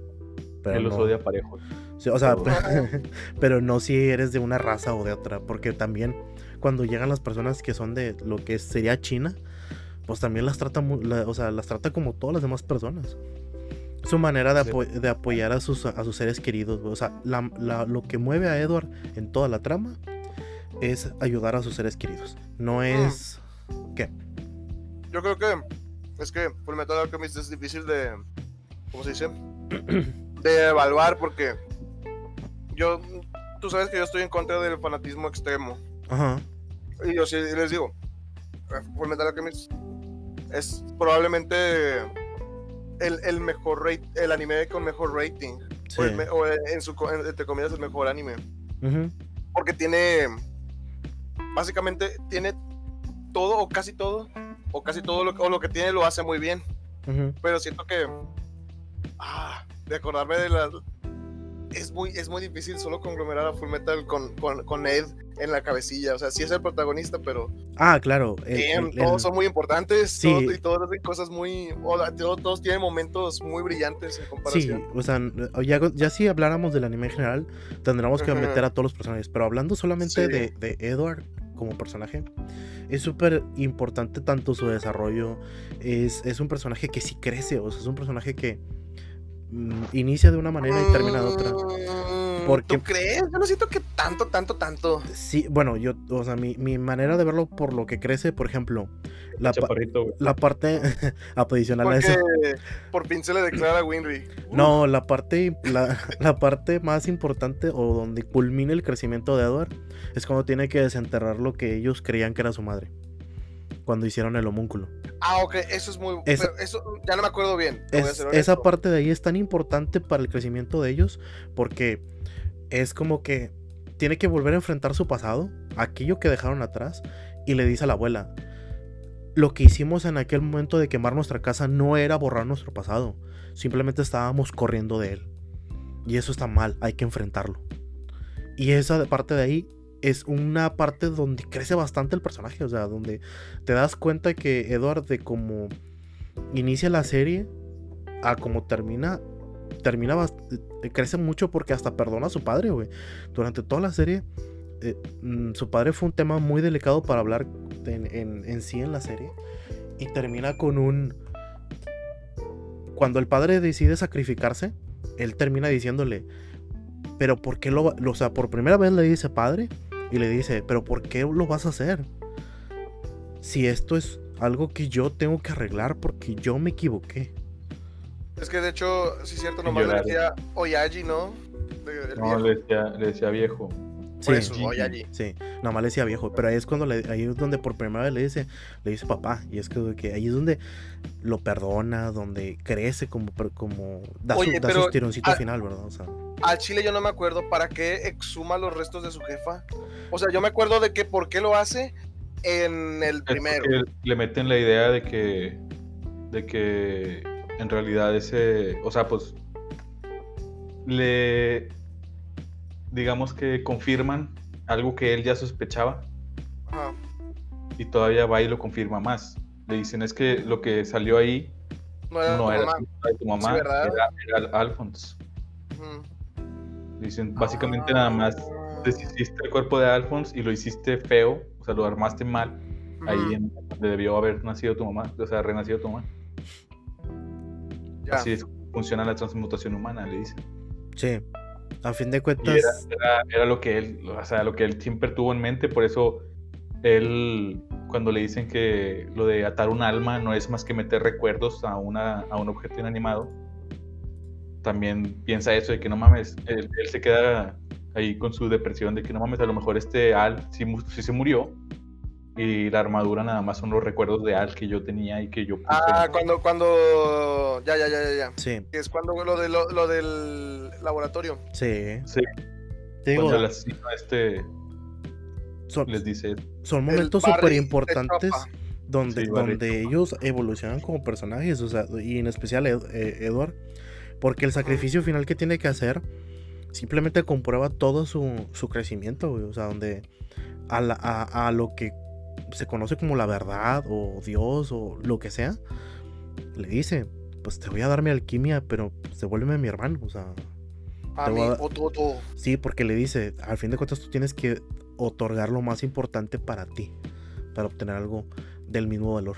[SPEAKER 1] Pero
[SPEAKER 4] Él los
[SPEAKER 1] no-
[SPEAKER 4] odia parejos.
[SPEAKER 1] Sí, o sea,
[SPEAKER 4] Todos. <laughs>
[SPEAKER 1] pero no si eres de una raza o de otra, porque también cuando llegan las personas que son de lo que sería China, pues también las trata, la- o sea, las trata como todas las demás personas. Su manera de, apo- de apoyar a sus, a sus seres queridos, o sea, la- la- lo que mueve a Edward en toda la trama es ayudar a sus seres queridos. No es... ¿Qué?
[SPEAKER 2] Yo creo que es que Fullmetal Alchemist es difícil de. ¿Cómo se dice? <clears throat> de evaluar porque yo. Tú sabes que yo estoy en contra del fanatismo extremo.
[SPEAKER 1] Ajá.
[SPEAKER 2] Y yo sí les digo: Fullmetal Alchemist es probablemente el, el mejor rate, el anime con mejor rating.
[SPEAKER 1] Sí.
[SPEAKER 2] O, el o en su, entre comillas, el mejor anime. Porque tiene. Básicamente tiene todo o casi todo. O casi todo lo, o lo que tiene lo hace muy bien. Pero siento que. Ah, de acordarme de las. Es muy, es muy difícil solo conglomerar a Full Metal con, con, con Ed en la cabecilla. O sea, sí es el protagonista, pero
[SPEAKER 1] Ah, claro. el-
[SPEAKER 2] damn,
[SPEAKER 1] el-
[SPEAKER 2] todos
[SPEAKER 1] el-
[SPEAKER 2] son muy importantes.
[SPEAKER 1] Sí.
[SPEAKER 2] todos- y todos hacen cosas muy. todos, todos tienen momentos muy brillantes en
[SPEAKER 1] Sí,
[SPEAKER 2] comparación.
[SPEAKER 1] o sea, ya, ya si habláramos del anime en general, tendríamos que meter a todos los personajes. Pero hablando solamente
[SPEAKER 2] Sí.
[SPEAKER 1] de, de Edward como personaje, es súper importante tanto su desarrollo. Es, es un personaje que sí crece, o sea, es un personaje que inicia de una manera y termina de otra.
[SPEAKER 2] Mm,
[SPEAKER 1] Porque-
[SPEAKER 2] ¿Tú crees? Yo no siento que tanto, tanto, tanto.
[SPEAKER 1] Sí, bueno, yo, o sea, mi, mi manera de verlo por lo que crece, por ejemplo, la, pa- la parte <laughs> adicional a eso.
[SPEAKER 2] por fin se le declara a Winry.
[SPEAKER 1] No, la parte, la, <laughs> la parte más importante o donde culmina el crecimiento de Edward es cuando tiene que desenterrar lo que ellos creían que era su madre. Cuando hicieron el homúnculo.
[SPEAKER 2] Ah, ok, eso es muy. Pero eso ya no me acuerdo bien.
[SPEAKER 1] Es- esa parte de ahí es tan importante para el crecimiento de ellos porque es como que tiene que volver a enfrentar su pasado, aquello que dejaron atrás, y le dice a la abuela, lo que hicimos en aquel momento de quemar nuestra casa no era borrar nuestro pasado, simplemente estábamos corriendo de él. Y eso está mal, hay que enfrentarlo. Y esa parte de ahí es una parte donde crece bastante el personaje, o sea, donde te das cuenta que Edward de cómo inicia la serie a cómo termina termina eh, crece mucho porque hasta perdona a su padre, güey. Durante toda la serie, eh, mm, su padre fue un tema muy delicado para hablar en, en- en sí en la serie. Y termina con un... Cuando el padre decide sacrificarse, él termina diciéndole, pero ¿por qué lo va-?" O sea, por primera vez le dice padre y le dice, pero ¿por qué lo vas a hacer? Si esto es algo que yo tengo que arreglar porque yo me equivoqué.
[SPEAKER 2] Es que de hecho, sí es cierto, nomás le decía Oyaji, ¿no? El
[SPEAKER 4] No, le decía, le decía viejo.
[SPEAKER 2] Por
[SPEAKER 1] Sí.
[SPEAKER 2] eso,
[SPEAKER 4] Gigi.
[SPEAKER 2] Oyaji.
[SPEAKER 1] Sí, nomás le decía viejo, pero ahí es cuando le- ahí es donde por primera vez le dice, le dice papá, y es que, que ahí es donde lo perdona, donde crece como, como da, su- da
[SPEAKER 2] pero,
[SPEAKER 1] su tironcito final, ¿verdad? O sea,
[SPEAKER 2] Al chile yo no me acuerdo para qué exhuma los restos de su jefa. O sea, yo me acuerdo de que por qué lo hace en el primero.
[SPEAKER 4] le meten la idea de que, de que en realidad ese, o sea, pues le, digamos que confirman algo que él ya sospechaba
[SPEAKER 2] Ajá.
[SPEAKER 4] y todavía va y lo confirma más. Le dicen es que lo que salió ahí
[SPEAKER 2] No era
[SPEAKER 4] no
[SPEAKER 2] tu
[SPEAKER 4] era
[SPEAKER 2] mamá.
[SPEAKER 4] de tu mamá,
[SPEAKER 2] ¿verdad?
[SPEAKER 4] era, era Alphonse. Dicen básicamente
[SPEAKER 2] Ah.
[SPEAKER 4] nada más deshiciste el cuerpo de Alphonse y lo hiciste feo, o sea, lo armaste mal ahí en donde debió haber nacido tu mamá, o sea, renacido tu mamá.
[SPEAKER 2] Ya.
[SPEAKER 4] Así es como funciona la transmutación humana, le dicen.
[SPEAKER 1] sí, a fin de cuentas,
[SPEAKER 4] era, era- era lo que él, o sea, lo que él siempre tuvo en mente, por eso él, cuando le dicen que lo de atar un alma no es más que meter recuerdos a, una, a un objeto inanimado, también piensa eso de que no mames, él, él se queda ahí con su depresión de que no mames, a lo mejor este Al sí, sí se murió y la armadura nada más son los recuerdos de Al que yo tenía y que yo puse.
[SPEAKER 2] Ah, cuando, cuando. Ya, ya, ya, ya, ya.
[SPEAKER 1] sí,
[SPEAKER 2] es cuando lo, de, lo, lo del laboratorio.
[SPEAKER 1] sí.
[SPEAKER 4] Sí,
[SPEAKER 1] Te digo,
[SPEAKER 4] cuando el asesino este
[SPEAKER 1] son,
[SPEAKER 4] les dice
[SPEAKER 1] son momentos súper importantes donde,
[SPEAKER 4] Sí,
[SPEAKER 1] donde ellos evolucionan como personajes, o sea, y en especial Ed- eh, Edward, porque el sacrificio final que tiene que hacer simplemente comprueba todo su, su crecimiento, güey, o sea, donde a, la- a- a lo que se conoce como la verdad o Dios o lo que sea, le dice, pues te voy a dar mi alquimia, pero pues, devuélveme mi hermano, o sea,
[SPEAKER 2] A mí,
[SPEAKER 1] a-. Sí, porque le dice, al fin de cuentas tú tienes que otorgar lo más importante para ti, para obtener algo del mismo valor.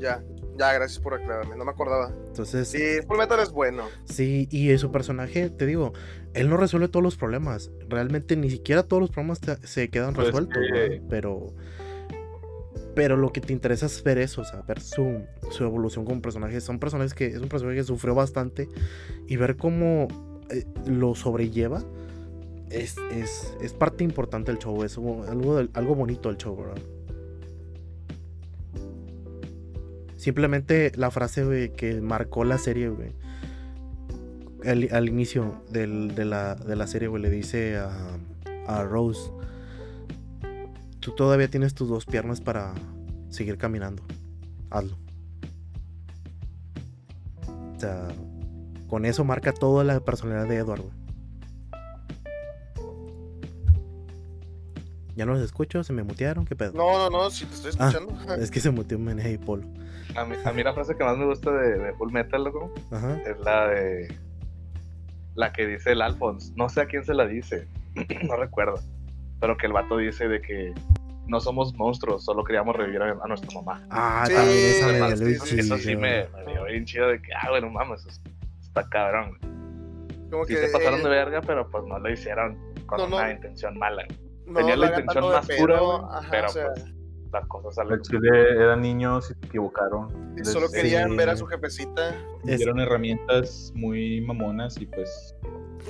[SPEAKER 2] Ya, ya, gracias por aclararme. No me acordaba.
[SPEAKER 1] Entonces,
[SPEAKER 2] Sí, Full Metal es bueno.
[SPEAKER 1] sí, y su personaje, te digo, él no resuelve todos los problemas. Realmente ni siquiera todos los problemas te- se quedan
[SPEAKER 4] Pues
[SPEAKER 1] resueltos,
[SPEAKER 4] que-
[SPEAKER 1] pero pero lo que te interesa es ver eso, o sea, ver su, su evolución como personaje. Son personajes que es un personaje que sufrió bastante y ver cómo eh, lo sobrelleva es, es, es parte importante del show, es algo, algo bonito del show, ¿verdad? Simplemente la frase güey, que marcó la serie, güey. Al, al inicio del- de, la, de la serie, güey, le dice a, a Rose, tú todavía tienes tus dos piernas para seguir caminando. Hazlo. O sea, con eso marca toda la personalidad de Edward, güey. Ya no los escucho, se me mutearon, ¿qué pedo?
[SPEAKER 2] No, no, no, si te estoy
[SPEAKER 1] Ah.
[SPEAKER 2] escuchando.
[SPEAKER 1] Es que se muteó Menea y Polo.
[SPEAKER 3] A mí, a mí la frase que más me gusta de, de Full Metal, loco,
[SPEAKER 1] Ajá.
[SPEAKER 3] es la de. La que dice el Alphonse. No sé a quién se la dice. <clears throat> no recuerdo. Pero que el vato dice de que no somos monstruos, solo queríamos revivir a, a nuestra mamá.
[SPEAKER 1] Ah,
[SPEAKER 2] Sí,
[SPEAKER 1] también esa me
[SPEAKER 3] Eso sí me, me dio bien chido de que, ah, bueno, mames, eso está cabrón.
[SPEAKER 2] Como
[SPEAKER 3] Sí
[SPEAKER 2] que
[SPEAKER 3] se pasaron
[SPEAKER 2] eh,
[SPEAKER 3] de verga, pero pues no lo hicieron con
[SPEAKER 2] No, no.
[SPEAKER 3] una intención mala.
[SPEAKER 2] no
[SPEAKER 3] Tenía la intención más
[SPEAKER 2] pedo,
[SPEAKER 3] pura, pero
[SPEAKER 2] o sea,
[SPEAKER 3] pues las cosas
[SPEAKER 4] Al
[SPEAKER 3] salen.
[SPEAKER 4] chile eran niños y se equivocaron.
[SPEAKER 2] y solo
[SPEAKER 4] Les
[SPEAKER 2] querían
[SPEAKER 1] Sí.
[SPEAKER 2] ver a su jefecita.
[SPEAKER 1] Es-
[SPEAKER 4] dieron herramientas muy mamonas y pues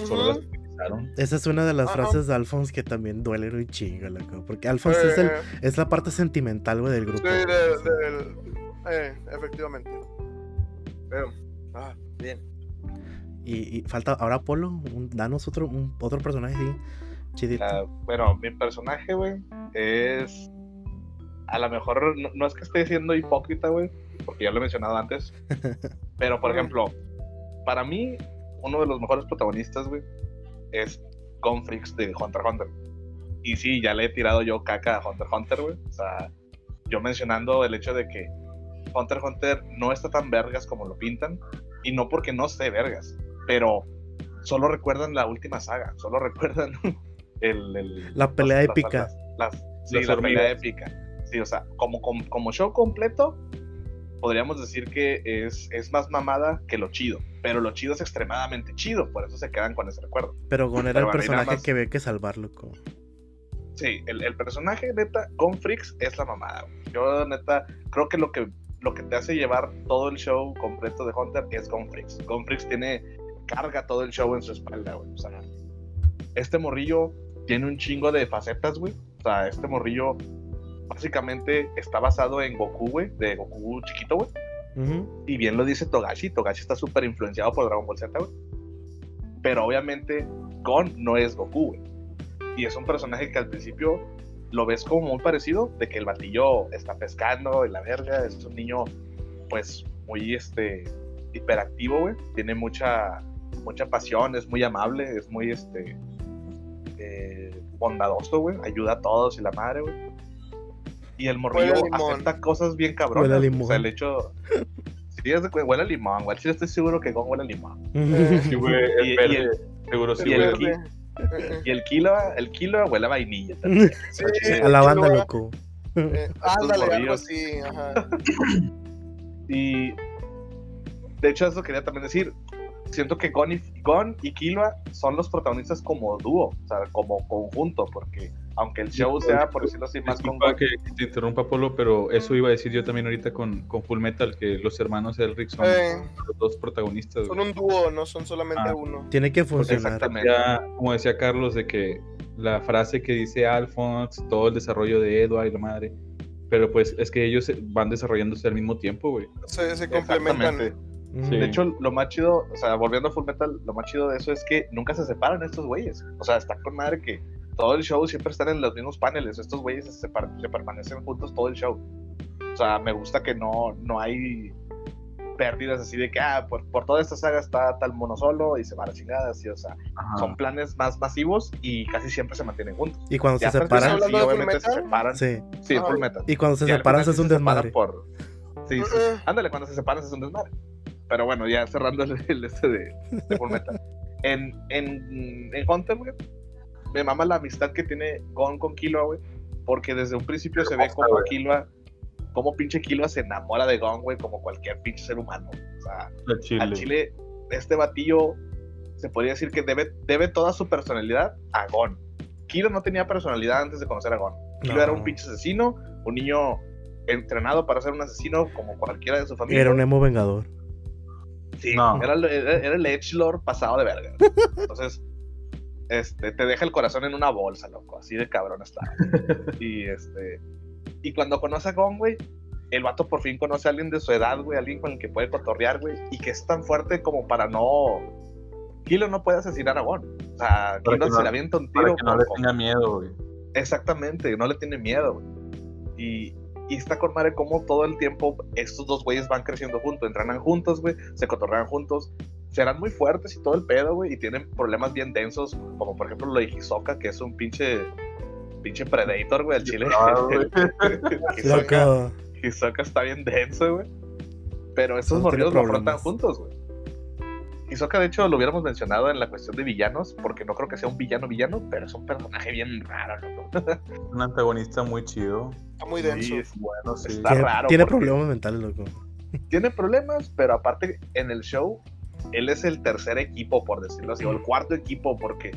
[SPEAKER 4] solo las utilizaron.
[SPEAKER 1] Esa es una de las frases de Alphonse que también duele un chingo, loco. Porque Alphonse es, el-
[SPEAKER 2] Eh,
[SPEAKER 1] es la parte sentimental, güey, del grupo.
[SPEAKER 2] sí, de- del- eh, efectivamente. Pero, ah, bien.
[SPEAKER 1] Y, y falta ahora Polo, un- danos otro, un- otro personaje así, chidito.
[SPEAKER 3] Ah, bueno, mi personaje, güey, es. A lo mejor no, no es que esté siendo hipócrita, güey, porque ya lo he mencionado antes. <laughs> pero, por ejemplo, para mí, uno de los mejores protagonistas, güey, es Gonfrix de Hunter x Hunter. Y sí, ya le he tirado yo caca a Hunter x Hunter, güey. O sea, yo mencionando el hecho de que Hunter x Hunter no está tan vergas como lo pintan. Y no porque no esté vergas, pero solo recuerdan la última saga, solo <laughs> recuerdan el, el-
[SPEAKER 1] La pelea
[SPEAKER 3] las-
[SPEAKER 1] épica.
[SPEAKER 3] las- las- sí,
[SPEAKER 4] Las
[SPEAKER 3] la
[SPEAKER 4] hormigas.
[SPEAKER 3] pelea épica. Sí, o sea, como, como, como show completo, podríamos decir que es, es más mamada que lo chido. Pero lo chido es extremadamente chido, por eso se quedan con ese recuerdo.
[SPEAKER 1] Pero Gon era
[SPEAKER 3] Pero
[SPEAKER 1] el personaje
[SPEAKER 3] más-
[SPEAKER 1] que había que salvar, loco.
[SPEAKER 3] Sí, el, el personaje, neta, con Freaks es la mamada. güey. Yo, neta, creo que lo que lo que te hace llevar todo el show completo de Hunter es Gon Freaks. Gon Freaks tiene, carga todo el show en su espalda, güey. O sea, este morrillo tiene un chingo de facetas, güey. O sea, este morrillo básicamente está basado en Goku, güey, de Goku chiquito, güey. Y bien lo dice Togashi, Togashi está súper influenciado por Dragon Ball Z, güey. Pero obviamente Gon no es Goku, güey. Y es un personaje que al principio lo ves como muy parecido, de que el batillo está pescando y la verga, es un niño pues muy este hiperactivo, güey. Tiene mucha mucha pasión, es muy amable, es muy este eh, bondadoso, güey. Ayuda a todos y la madre, güey. Y el morrillo
[SPEAKER 2] limón.
[SPEAKER 3] acepta cosas bien cabronas.
[SPEAKER 1] Huele a
[SPEAKER 3] O
[SPEAKER 1] limón.
[SPEAKER 3] sea, el hecho Sí, es de que huele a limón, güey. Sí, estoy seguro que Gon huele a limón.
[SPEAKER 4] Sí, güey, el
[SPEAKER 3] Y- el-
[SPEAKER 4] seguro sí,
[SPEAKER 3] y el Y el kilo, el kilo huele a vainilla también. <laughs>
[SPEAKER 2] Sí,
[SPEAKER 1] A la banda, loco.
[SPEAKER 2] eh, ándale, algo así, ajá.
[SPEAKER 3] Y de hecho, eso quería también decir. Siento que Gon y, Gon y Killua son los protagonistas como dúo, o sea, como conjunto, porque aunque el show sea, por decirlo así, más con
[SPEAKER 4] que, que te interrumpa, Polo, pero eso iba a decir yo también ahorita con, con Full Metal, que los hermanos Elric son
[SPEAKER 2] Eh.
[SPEAKER 4] los dos protagonistas.
[SPEAKER 2] Son
[SPEAKER 4] güey.
[SPEAKER 2] un dúo, no son solamente
[SPEAKER 4] Ah.
[SPEAKER 2] uno.
[SPEAKER 1] Tiene que funcionar.
[SPEAKER 3] Exactamente.
[SPEAKER 4] Ya, como decía Carlos, de que la frase que dice Alphonse, todo el desarrollo de Edward y la madre, pero pues es que ellos van desarrollándose al mismo tiempo, güey.
[SPEAKER 2] Se, se complementan.
[SPEAKER 4] Sí.
[SPEAKER 3] De hecho, lo más chido, o sea, volviendo a Full Metal, lo más chido de eso es que nunca se separan estos güeyes. O sea, está con madre que todo el show siempre están en los mismos paneles. Estos güeyes se, se permanecen juntos todo el show. O sea, me gusta que no, no hay pérdidas así de que, ah, por, por toda esta saga está tal mono solo y se va a la chingada, así, o sea,
[SPEAKER 4] Ajá.
[SPEAKER 3] son planes más masivos y casi siempre se mantienen juntos.
[SPEAKER 1] Y cuando
[SPEAKER 3] Ya
[SPEAKER 1] se separan,
[SPEAKER 3] final,
[SPEAKER 2] ¿Estás
[SPEAKER 3] sí, obviamente se separan.
[SPEAKER 1] sí.
[SPEAKER 3] Sí,
[SPEAKER 2] Ah.
[SPEAKER 3] Full Metal.
[SPEAKER 1] Y cuando se separan,
[SPEAKER 3] final
[SPEAKER 1] es un
[SPEAKER 3] sí se
[SPEAKER 1] desmadre.
[SPEAKER 3] Por... Sí, sí.
[SPEAKER 2] Uh-uh.
[SPEAKER 3] Ándale, cuando se separan es un desmadre. Pero bueno, ya cerrando el, el este de, de Full Metal. <laughs> En, en, en Hunter, güey, me mama la amistad que tiene Gon con Killua, güey. Porque desde un principio se ve como. Killua, como pinche Killua se enamora de Gon, güey, como cualquier pinche ser humano. O sea,
[SPEAKER 4] Al chile.
[SPEAKER 3] al chile, este batillo se podría decir que debe, debe toda su personalidad a Gon. Killua no tenía personalidad antes de conocer a Gon. Killua
[SPEAKER 1] No.
[SPEAKER 3] era un pinche asesino, un niño entrenado para ser un asesino como cualquiera de su familia.
[SPEAKER 1] Era un emo vengador.
[SPEAKER 3] Sí,
[SPEAKER 4] No.
[SPEAKER 3] era, el- era, era el Edgelord pasado de verga. <laughs> Entonces, este, te deja el corazón en una bolsa, loco. Así de cabrón está. <laughs> Y este. Y cuando conoce a Gon, güey, el vato por fin conoce a alguien de su edad, güey, alguien con el que puede cotorrear, güey, y que es tan fuerte como para no. Kilo no puede asesinar a Gon. O sea, Kilo
[SPEAKER 4] que
[SPEAKER 3] se
[SPEAKER 4] no-
[SPEAKER 3] le avienta un
[SPEAKER 4] Para
[SPEAKER 3] tiro.
[SPEAKER 4] que no le tenga miedo, güey.
[SPEAKER 3] Exactamente, no le tiene miedo. güey. Y, y está con madre como todo el tiempo estos dos güeyes van creciendo juntos, entrenan juntos, güey, se cotorrean juntos, serán muy fuertes y todo el pedo, güey, y tienen problemas bien densos, como por ejemplo lo de Hisoka, que es un pinche pinche predator, güey, al chile.
[SPEAKER 4] Ah. <laughs>
[SPEAKER 3] Hisoka. Hisoka está bien denso, güey. Pero estos morrillos lo afrontan juntos, güey. Hisoka, de hecho, lo hubiéramos mencionado en la cuestión de villanos, porque no creo que sea un villano villano, pero es un personaje bien raro, loco. <laughs>
[SPEAKER 4] Un antagonista muy chido.
[SPEAKER 2] Está muy denso.
[SPEAKER 3] Sí, es-
[SPEAKER 4] Bueno, sí.
[SPEAKER 3] Está
[SPEAKER 1] Tiene,
[SPEAKER 3] raro
[SPEAKER 1] tiene
[SPEAKER 3] porque-
[SPEAKER 1] problemas mentales, loco.
[SPEAKER 3] tiene problemas, pero aparte en el show, él es el tercer equipo, por decirlo así, o el cuarto equipo, porque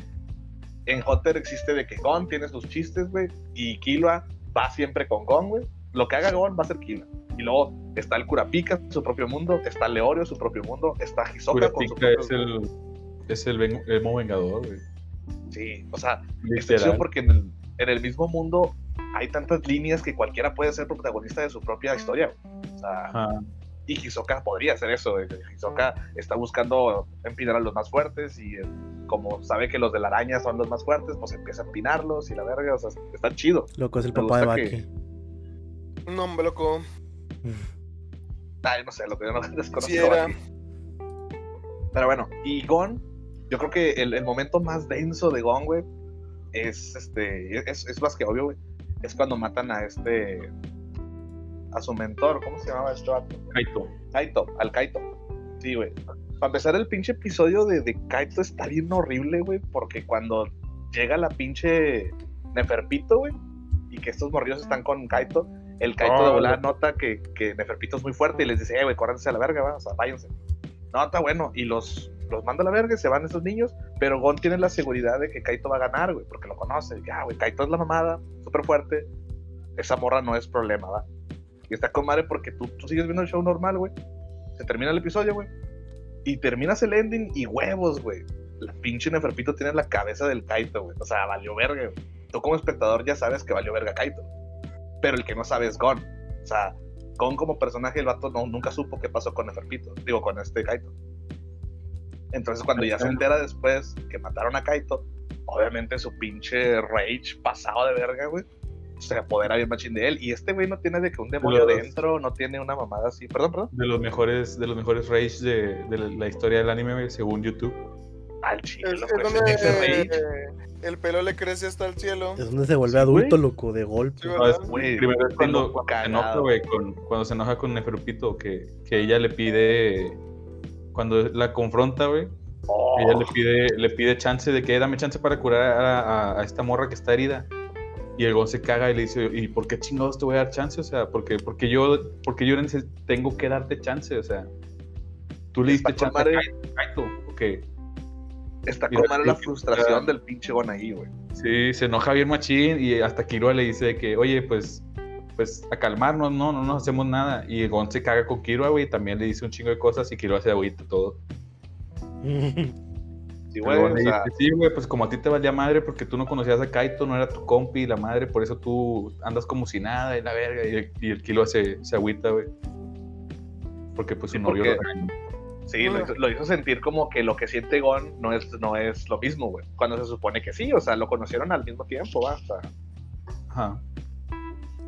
[SPEAKER 3] en Hunter existe de que Gon tiene sus chistes, güey, y Killua va siempre con Gon, güey. Lo que haga Gon va a ser Killua. Y luego está el Kurapika, su propio mundo, está Leorio, su propio mundo, está Hisoka con su propio
[SPEAKER 4] es el, es el ven- vengador, güey.
[SPEAKER 3] Sí, o sea,
[SPEAKER 4] Literal.
[SPEAKER 3] porque en el, en el mismo mundo hay tantas líneas que cualquiera puede ser protagonista de su propia historia. güey. O sea,
[SPEAKER 4] Ajá.
[SPEAKER 3] Y Hisoka podría hacer eso. Hisoka está buscando empinar a los más fuertes y eh, como sabe que los de la araña son los más fuertes, pues empieza a empinarlos y la verga, o sea, está chido.
[SPEAKER 1] Loco, es el
[SPEAKER 3] Me
[SPEAKER 1] papá de Baki.
[SPEAKER 3] que-
[SPEAKER 2] No, hombre, loco.
[SPEAKER 3] Ay, no sé, lo que yo no <laughs> desconozco.
[SPEAKER 2] Sí era.
[SPEAKER 3] Pero bueno, y Gon, yo creo que el, el momento más denso de Gon, güey, es este, es, es más que obvio, güey. Es cuando matan a este, a su mentor, ¿cómo se llamaba este vato?
[SPEAKER 4] Kaito.
[SPEAKER 3] Kaito, al Kaito. Sí, güey. Para empezar, el pinche episodio de, de Kaito está bien horrible, güey, porque cuando llega la pinche Neferpito, güey, y que estos morrillos están con Kaito, el Kaito
[SPEAKER 4] Oh,
[SPEAKER 3] de volada
[SPEAKER 4] güey.
[SPEAKER 3] nota que, que Neferpito es muy fuerte y les dice, eh, güey, córranse a la verga, va, o sea, váyanse. No, está bueno, y los, los manda a la verga y se van esos niños, pero Gon tiene la seguridad de que Kaito va a ganar, güey, porque lo conoce. Ya, güey, Kaito es la mamada, súper fuerte, esa morra no es problema, va. Y está con madre porque tú, tú sigues viendo el show normal, güey. Se termina el episodio, güey. Y terminas el ending y huevos, güey. La pinche Neferpito tiene la cabeza del Kaito, güey. O sea, valió verga, güey. Tú como espectador ya sabes que valió verga Kaito. Pero el que no sabe es Gon. O sea, Gon como personaje, el vato no, nunca supo qué pasó con Neferpito. Digo, con este Kaito. Entonces, cuando ya se entera después que mataron a Kaito, obviamente su pinche rage pasado de verga, güey. Se apodera bien machín de él. Y este güey no tiene de que un demonio
[SPEAKER 4] Los-
[SPEAKER 3] dentro, no tiene una mamada así. Perdón, perdón.
[SPEAKER 4] De los mejores, de los mejores rage de, de la, la historia del anime, según YouTube.
[SPEAKER 3] Al
[SPEAKER 2] Es, es donde eh, el pelo le crece hasta el cielo.
[SPEAKER 1] Es donde se vuelve
[SPEAKER 3] Sí,
[SPEAKER 1] adulto, loco, de golpe.
[SPEAKER 2] Sí,
[SPEAKER 4] No,
[SPEAKER 2] ¿verdad?
[SPEAKER 4] es- primero cuando, se enoja, con- cuando se enoja con Neferupito, que, que ella le pide, cuando la confronta, güey,
[SPEAKER 3] Oh,
[SPEAKER 4] ella le pide, le pide chance de que dame chance para curar a, a- a esta morra que está herida. Y el Gon se caga y le dice, ¿y por qué chingados te voy a dar chance? O sea, porque, porque yo, porque yo tengo que darte chance, o sea. Tú le diste chance a
[SPEAKER 3] madre.
[SPEAKER 4] Kaito, Kaito, ok.
[SPEAKER 3] está con la frustración del pinche Gon ahí, güey.
[SPEAKER 4] Sí, se enoja bien machín y hasta Kirua le dice que, oye, pues, pues a calmarnos, no, no nos hacemos nada. Y Gon se caga con Kirua, güey, y también le dice un chingo de cosas y Kirua se agüita todo. <laughs>
[SPEAKER 3] Sí, güey, o sea,
[SPEAKER 4] sí, güey, pues como a ti te valía madre porque tú no conocías a Kaito, no era tu compi y la madre, por eso tú andas como si nada y la verga. Y el, y el Kirua se, se agüita, güey. Porque pues su
[SPEAKER 3] Sí,
[SPEAKER 4] novio
[SPEAKER 3] porque-
[SPEAKER 4] lo regañó.
[SPEAKER 3] sí, lo hizo, lo hizo sentir como que lo que siente Gon no es, no es lo mismo, güey. Cuando se supone que sí, o sea, lo conocieron al mismo tiempo, sea,
[SPEAKER 4] Ajá.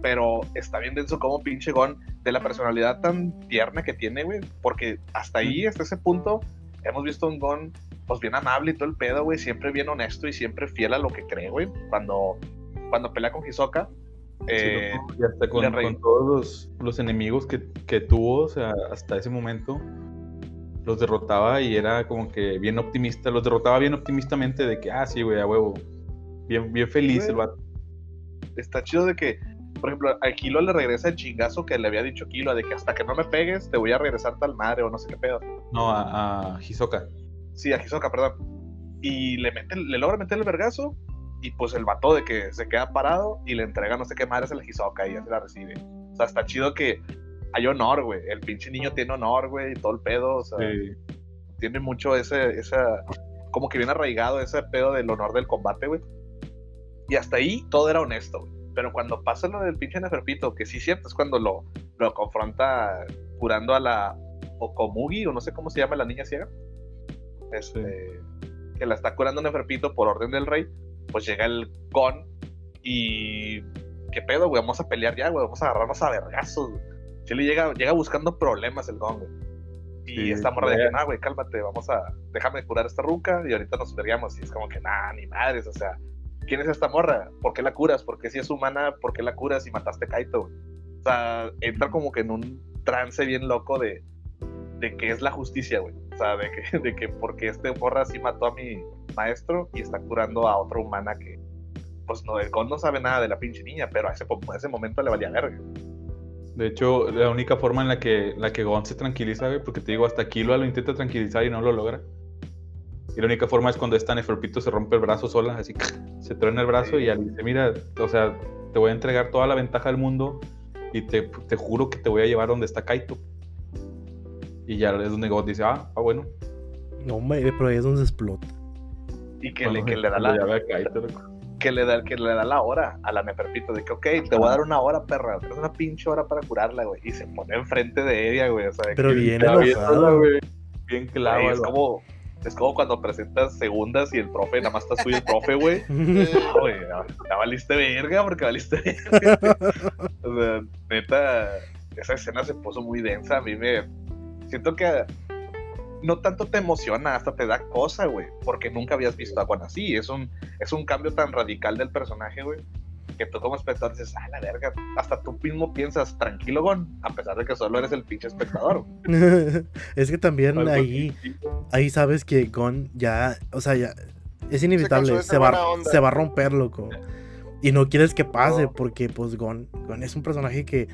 [SPEAKER 3] pero está bien denso como pinche Gon de la personalidad tan tierna que tiene, güey. Porque hasta ahí, hasta ese punto, hemos visto un Gon, pues bien amable y todo el pedo, güey. Siempre bien honesto y siempre fiel a lo que cree, güey. Cuando, cuando pelea con Hisoka, eh,
[SPEAKER 4] Sí, y hasta con, todos los, los enemigos que, que tuvo, o sea, hasta ese momento, los derrotaba y era como que bien optimista, los derrotaba bien optimistamente de que, ah, sí, güey, a huevo. Bien, bien feliz
[SPEAKER 3] Güey.
[SPEAKER 4] el vato.
[SPEAKER 3] está chido de que, por ejemplo, a Kilo le regresa el chingazo que le había dicho Kilo, de que hasta que no me pegues te voy a regresar tal madre o no sé qué pedo.
[SPEAKER 4] No, a, a Hisoka.
[SPEAKER 3] Sí, a Hisoka, perdón. Y le, mete, le logra meter el vergazo y pues el vato de que se queda parado y le entrega no sé qué madre es el Hisoka y ya se la recibe. O sea, está chido que hay honor, güey. El pinche niño tiene honor, güey, y todo el pedo. O sea,
[SPEAKER 4] Sí.
[SPEAKER 3] tiene mucho ese, esa, como que bien arraigado ese pedo del honor del combate, güey. Y hasta ahí todo era honesto, güey. Pero cuando pasa lo del pinche Neferpito, que sí cierto, es cuando lo, lo confronta curando a la Okomugi, o no sé cómo se llama la niña ciega. Este, que la está curando Neferpito por orden del rey. Pues llega el Gon y. ¿Qué pedo, güey? Vamos a pelear ya, güey. Vamos a agarrarnos a vergazos. Chile llega, llega buscando problemas el Gon, güey. Y
[SPEAKER 4] Sí,
[SPEAKER 3] esta morra de que, nah, güey, cálmate, vamos a, déjame curar esta ruca y ahorita nos vergamos. Y es como que, nah, ni madres, o sea, ¿quién es esta morra? ¿Por qué la curas? ¿Por qué si es humana, por qué la curas y mataste a Kaito, güey? O sea, entra como que en un trance bien loco de, de que es la justicia, güey. O sea, de que, <laughs> de que porque este morra sí mató a mi maestro y está curando a otra humana que, pues no, el Gon no sabe nada de la pinche niña, pero a ese, a ese momento le valía verga.
[SPEAKER 4] De hecho, la única forma en la que, la que Gon se tranquiliza, güey, porque te digo, hasta Killua lo intenta tranquilizar y no lo logra. Y la única forma es cuando esta Neferpito se rompe el brazo sola, así <laughs> se truena el brazo
[SPEAKER 3] Sí.
[SPEAKER 4] y le dice, mira, o sea, te voy a entregar toda la ventaja del mundo y te, te juro que te voy a llevar donde está Kaito. Y ya es donde Gon dice, ah, ah bueno.
[SPEAKER 1] No, hombre, pero ahí es donde explota.
[SPEAKER 3] Y que, le, que le da la, que le da, que le da la hora a la Neferpito, de que, ok, te voy a dar una hora, perra, tienes una pinche hora para curarla, güey, y se pone enfrente de ella, güey, o sea, de
[SPEAKER 1] Pero
[SPEAKER 3] que-
[SPEAKER 1] bien
[SPEAKER 4] Está bien
[SPEAKER 1] enojado.
[SPEAKER 4] sola, güey. Bien
[SPEAKER 3] güey,
[SPEAKER 4] clavo.
[SPEAKER 3] es como, es como cuando presentas segundas y el profe, nada más está suyo el profe, güey, <laughs> Ah, güey, ya, ya valiste verga porque valiste verga. <laughs> o sea, neta, esa escena se puso muy densa, a mí me, siento que no tanto te emociona, hasta te da cosa, güey, porque nunca habías visto a Juan así, es un, es un cambio tan radical del personaje, güey, que tú como espectador dices, ah, la verga, hasta tú mismo piensas, tranquilo, Gon, a pesar de que solo eres el pinche espectador. <laughs>
[SPEAKER 1] es que también
[SPEAKER 4] Algo
[SPEAKER 1] ahí,
[SPEAKER 4] distinto.
[SPEAKER 1] ahí sabes que Gon ya, o sea, ya es inevitable, se, va, se va a romper, loco. Y no quieres que pase,
[SPEAKER 3] No.
[SPEAKER 1] porque pues Gon, Gon es un personaje que,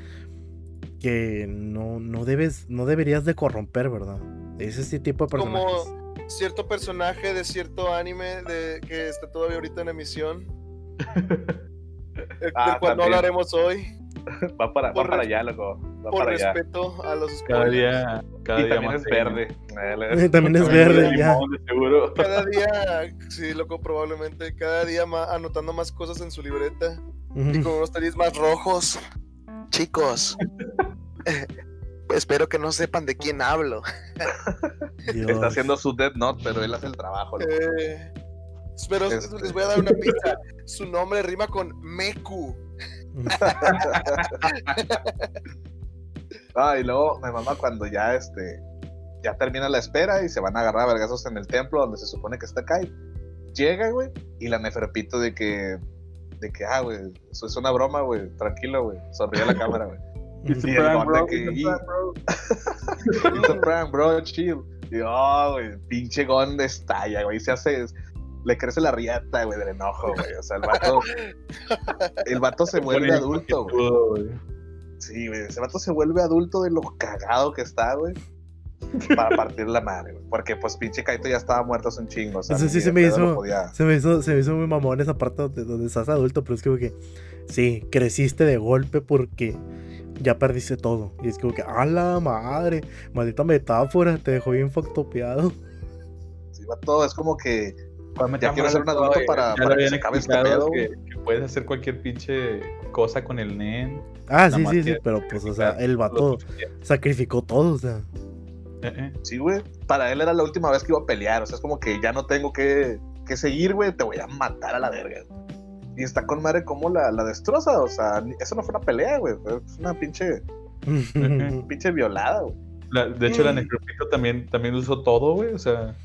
[SPEAKER 1] que no, no debes, no deberías de corromper, ¿verdad? Es ese tipo de personajes.
[SPEAKER 2] Como cierto personaje de cierto anime de, que está todavía ahorita en emisión. el-
[SPEAKER 3] Ah,
[SPEAKER 2] del cual no
[SPEAKER 3] también.
[SPEAKER 2] hablaremos hoy. <laughs>
[SPEAKER 3] Va para, va para allá, loco. Va
[SPEAKER 2] Por
[SPEAKER 3] para allá.
[SPEAKER 2] respeto a los
[SPEAKER 4] Cada día, cada
[SPEAKER 3] Y
[SPEAKER 4] día
[SPEAKER 3] también
[SPEAKER 4] más
[SPEAKER 3] es verde. Eh, <laughs> <laughs>
[SPEAKER 1] También es verde, ya.
[SPEAKER 3] limón.
[SPEAKER 2] Cada día, sí, loco, probablemente. Cada día más, anotando más cosas en su libreta. Y con unos tenis más rojos. Chicos. Espero que no sepan de quién hablo.
[SPEAKER 1] Dios.
[SPEAKER 3] Está haciendo su Death Note, pero él hace el trabajo.
[SPEAKER 2] Eh, pero
[SPEAKER 3] Este.
[SPEAKER 2] les voy a dar una pista. Su nombre rima con Meku. <laughs>
[SPEAKER 3] Ah, y luego me mama cuando ya este ya termina la espera y se van a agarrar a vergazos en el templo donde se supone que está Kai. Llega, güey, y la Neferpito de que de que ah, güey, eso es una broma, güey, tranquilo, güey. Sonríe a la <laughs> cámara, güey.
[SPEAKER 4] It's
[SPEAKER 3] Y
[SPEAKER 4] bro,
[SPEAKER 3] que-
[SPEAKER 4] it's
[SPEAKER 3] y-
[SPEAKER 4] bro. <laughs>
[SPEAKER 3] It's a bro, chill. Y oh, güey, pinche Gon estalla, güey, se hace le crece la riata, güey, del enojo, güey. O sea, el vato el vato se vuelve adulto, güey. Sí, güey, ese vato se vuelve adulto de lo cagado que está, güey. Para <laughs> partir la madre, güey. Porque, pues, pinche Kaito ya estaba muerto hace un chingo. O sea,
[SPEAKER 1] Eso sí se me hizo-
[SPEAKER 3] podía-
[SPEAKER 1] Se me hizo, se me hizo muy mamón esa parte donde, donde estás adulto, pero es como que sí, creciste de golpe porque ya perdiste todo. Y es como que, a la madre, maldita metáfora, te dejó bien factopeado.
[SPEAKER 3] Sí, vato, es como que.
[SPEAKER 4] Cuando
[SPEAKER 3] Ya quiero ser un adulto para-
[SPEAKER 4] ya
[SPEAKER 3] para que se acabe este pedo,
[SPEAKER 4] que, que puedes hacer cualquier pinche cosa con el nen.
[SPEAKER 1] Ah, sí, sí, sí, pero pues, o sea, el vato sacrificó todo, o sea.
[SPEAKER 4] Eh, eh.
[SPEAKER 3] Sí, güey. Para él era la última vez que iba a pelear. O sea, es como que ya no tengo que, que seguir, güey. Te voy a matar a la verga. Y está con madre como la, la destroza. O sea, eso no fue una pelea, güey. Fue una pinche, <laughs> pinche violada, güey.
[SPEAKER 4] La- de hecho, la
[SPEAKER 2] Mm.
[SPEAKER 4] Necropito también, también usó todo, güey. O sea,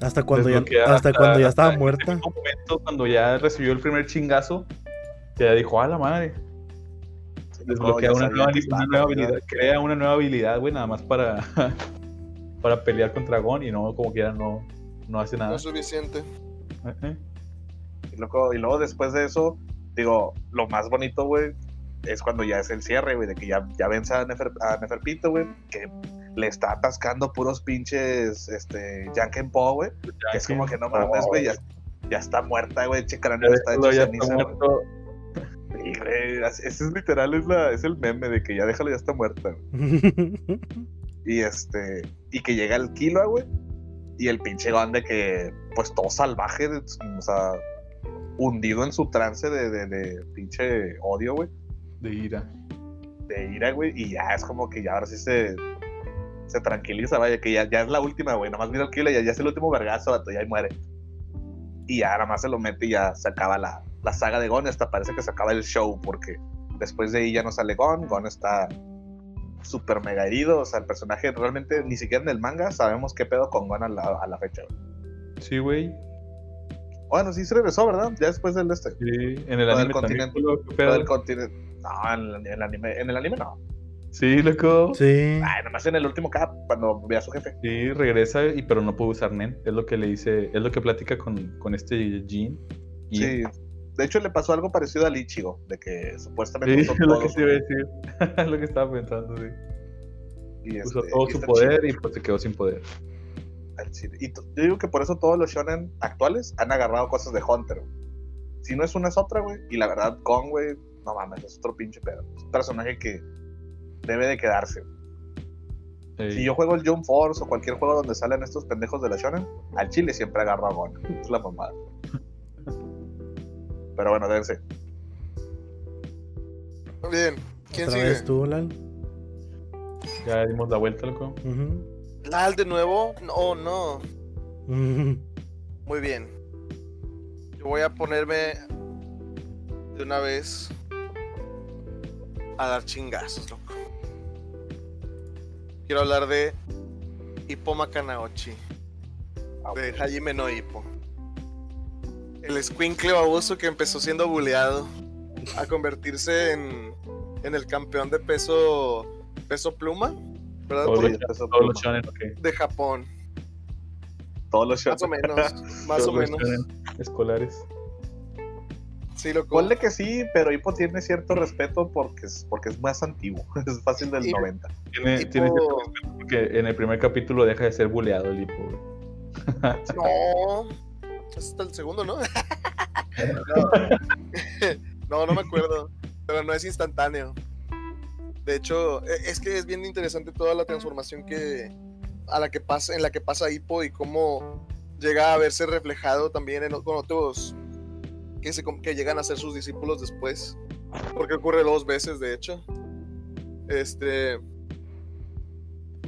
[SPEAKER 1] hasta cuando ya, hasta cuando ya estaba
[SPEAKER 4] hasta
[SPEAKER 1] muerta.
[SPEAKER 4] ese momento, cuando ya recibió el primer chingazo, ya dijo, a la madre. Desbloquea
[SPEAKER 3] No,
[SPEAKER 4] una, nueva, una habilidad, crea una nueva habilidad, güey, nada más para, <laughs> para pelear contra Gon y no, como quiera, no, no hace nada.
[SPEAKER 2] No es suficiente.
[SPEAKER 4] Eh, eh.
[SPEAKER 3] Y luego, y luego después de eso, digo, lo más bonito, güey, es cuando ya es el cierre, güey, de que ya, ya vence a, Nefer, a Neferpito, güey, que le está atascando puros pinches, este, Jankenpo, güey, que es como que no mames, güey, ya, ya está muerta, güey, che cráneo
[SPEAKER 4] Ya
[SPEAKER 3] está hecho ceniza, güey. Sí, güey, ese es literal, es, la, es el meme de que ya déjalo, ya está muerta, güey. <laughs> Y este, y que llega el Killua, güey. Y el pinche de que, pues todo salvaje, o sea, hundido en su trance de, de, de pinche odio, güey.
[SPEAKER 4] De ira.
[SPEAKER 3] De ira, güey. Y ya es como que ya ahora sí se, se tranquiliza, vaya, que ya, ya es la última, güey. Nomás mira el Killua, ya, ya es el último vergazo, vato, ya ahí muere. Y ya nada más se lo mete y ya se acaba la, la saga de Gon. Hasta parece que se acaba el show, porque después de ahí ya no sale Gon. Gon está súper mega herido. O sea, el personaje realmente ni siquiera en el manga sabemos qué pedo con Gon a la, a la fecha. güey.
[SPEAKER 4] Sí, güey.
[SPEAKER 3] Bueno, sí se regresó, ¿verdad? Ya después del este.
[SPEAKER 4] Sí, en el
[SPEAKER 3] del
[SPEAKER 4] anime también.
[SPEAKER 3] continente. continente. No, en el, en el anime, en el anime no.
[SPEAKER 4] Sí, loco.
[SPEAKER 1] sí.
[SPEAKER 3] Ay, nomás en el último cap, cuando ve a su jefe.
[SPEAKER 4] Sí, regresa, y, pero no puede usar Nen. Es lo que le dice, es lo que platica con, con este Jin. Y
[SPEAKER 3] Sí. De hecho, le pasó algo parecido al Ichigo, de que supuestamente
[SPEAKER 4] Sí,
[SPEAKER 3] usó <laughs>
[SPEAKER 4] es lo que
[SPEAKER 3] su-
[SPEAKER 4] se iba a decir. <laughs> es lo que estaba pensando, sí.
[SPEAKER 3] y
[SPEAKER 4] Usó
[SPEAKER 3] este,
[SPEAKER 4] todo
[SPEAKER 3] y
[SPEAKER 4] su poder y pues se quedó sin poder.
[SPEAKER 3] Al chile. Y yo digo que por eso todos los shonen actuales han agarrado cosas de Hunter. Si no es una es otra, güey. Y la verdad, Gon, güey, no mames, es otro pinche pedo. Es un personaje que debe de quedarse. Si yo juego el Jump Force o cualquier juego donde salen estos pendejos de la shonen, al chile siempre agarro a Gon. <laughs> Es la mamada. Pero bueno, dense.
[SPEAKER 2] Bien. ¿Quién
[SPEAKER 1] ¿Otra
[SPEAKER 2] sigue?
[SPEAKER 1] vez tú, Lal?
[SPEAKER 4] Ya dimos la vuelta, loco.
[SPEAKER 1] Ujú.
[SPEAKER 2] Lal de nuevo. No, no.
[SPEAKER 1] Ujú.
[SPEAKER 2] Muy bien. Yo voy a ponerme de una vez a dar chingazos, loco. Quiero hablar de Hippo Makanaochi. De Hajime no Hippo. El escuincle baboso que empezó siendo buleado a convertirse en, en el campeón de peso peso pluma, ¿verdad?
[SPEAKER 4] Todos Todos los
[SPEAKER 3] pluma.
[SPEAKER 4] shonen,
[SPEAKER 2] de Japón,
[SPEAKER 3] Todos los
[SPEAKER 2] más o
[SPEAKER 3] shonen.
[SPEAKER 2] menos, <laughs> más o
[SPEAKER 4] Todos
[SPEAKER 2] menos.
[SPEAKER 4] shonen escolares.
[SPEAKER 2] Sí, loco.
[SPEAKER 3] Ponle que sí, pero Hippo tiene cierto respeto porque es, porque es más antiguo. <laughs> Es fácil del
[SPEAKER 2] Y-
[SPEAKER 3] 90.
[SPEAKER 4] Tiene,
[SPEAKER 2] Tipo-
[SPEAKER 4] tiene cierto respeto porque en el primer capítulo deja de ser buleado el güey.
[SPEAKER 2] No, es hasta el segundo, no. <laughs> no, no me acuerdo, pero no es instantáneo. De hecho, e- es que es bien interesante toda la transformación que a la que pasa, en la que pasa Hippo y cómo llega a verse reflejado también en, con otros que, se, que llegan a ser sus discípulos después. Porque ocurre dos veces, de hecho. Este.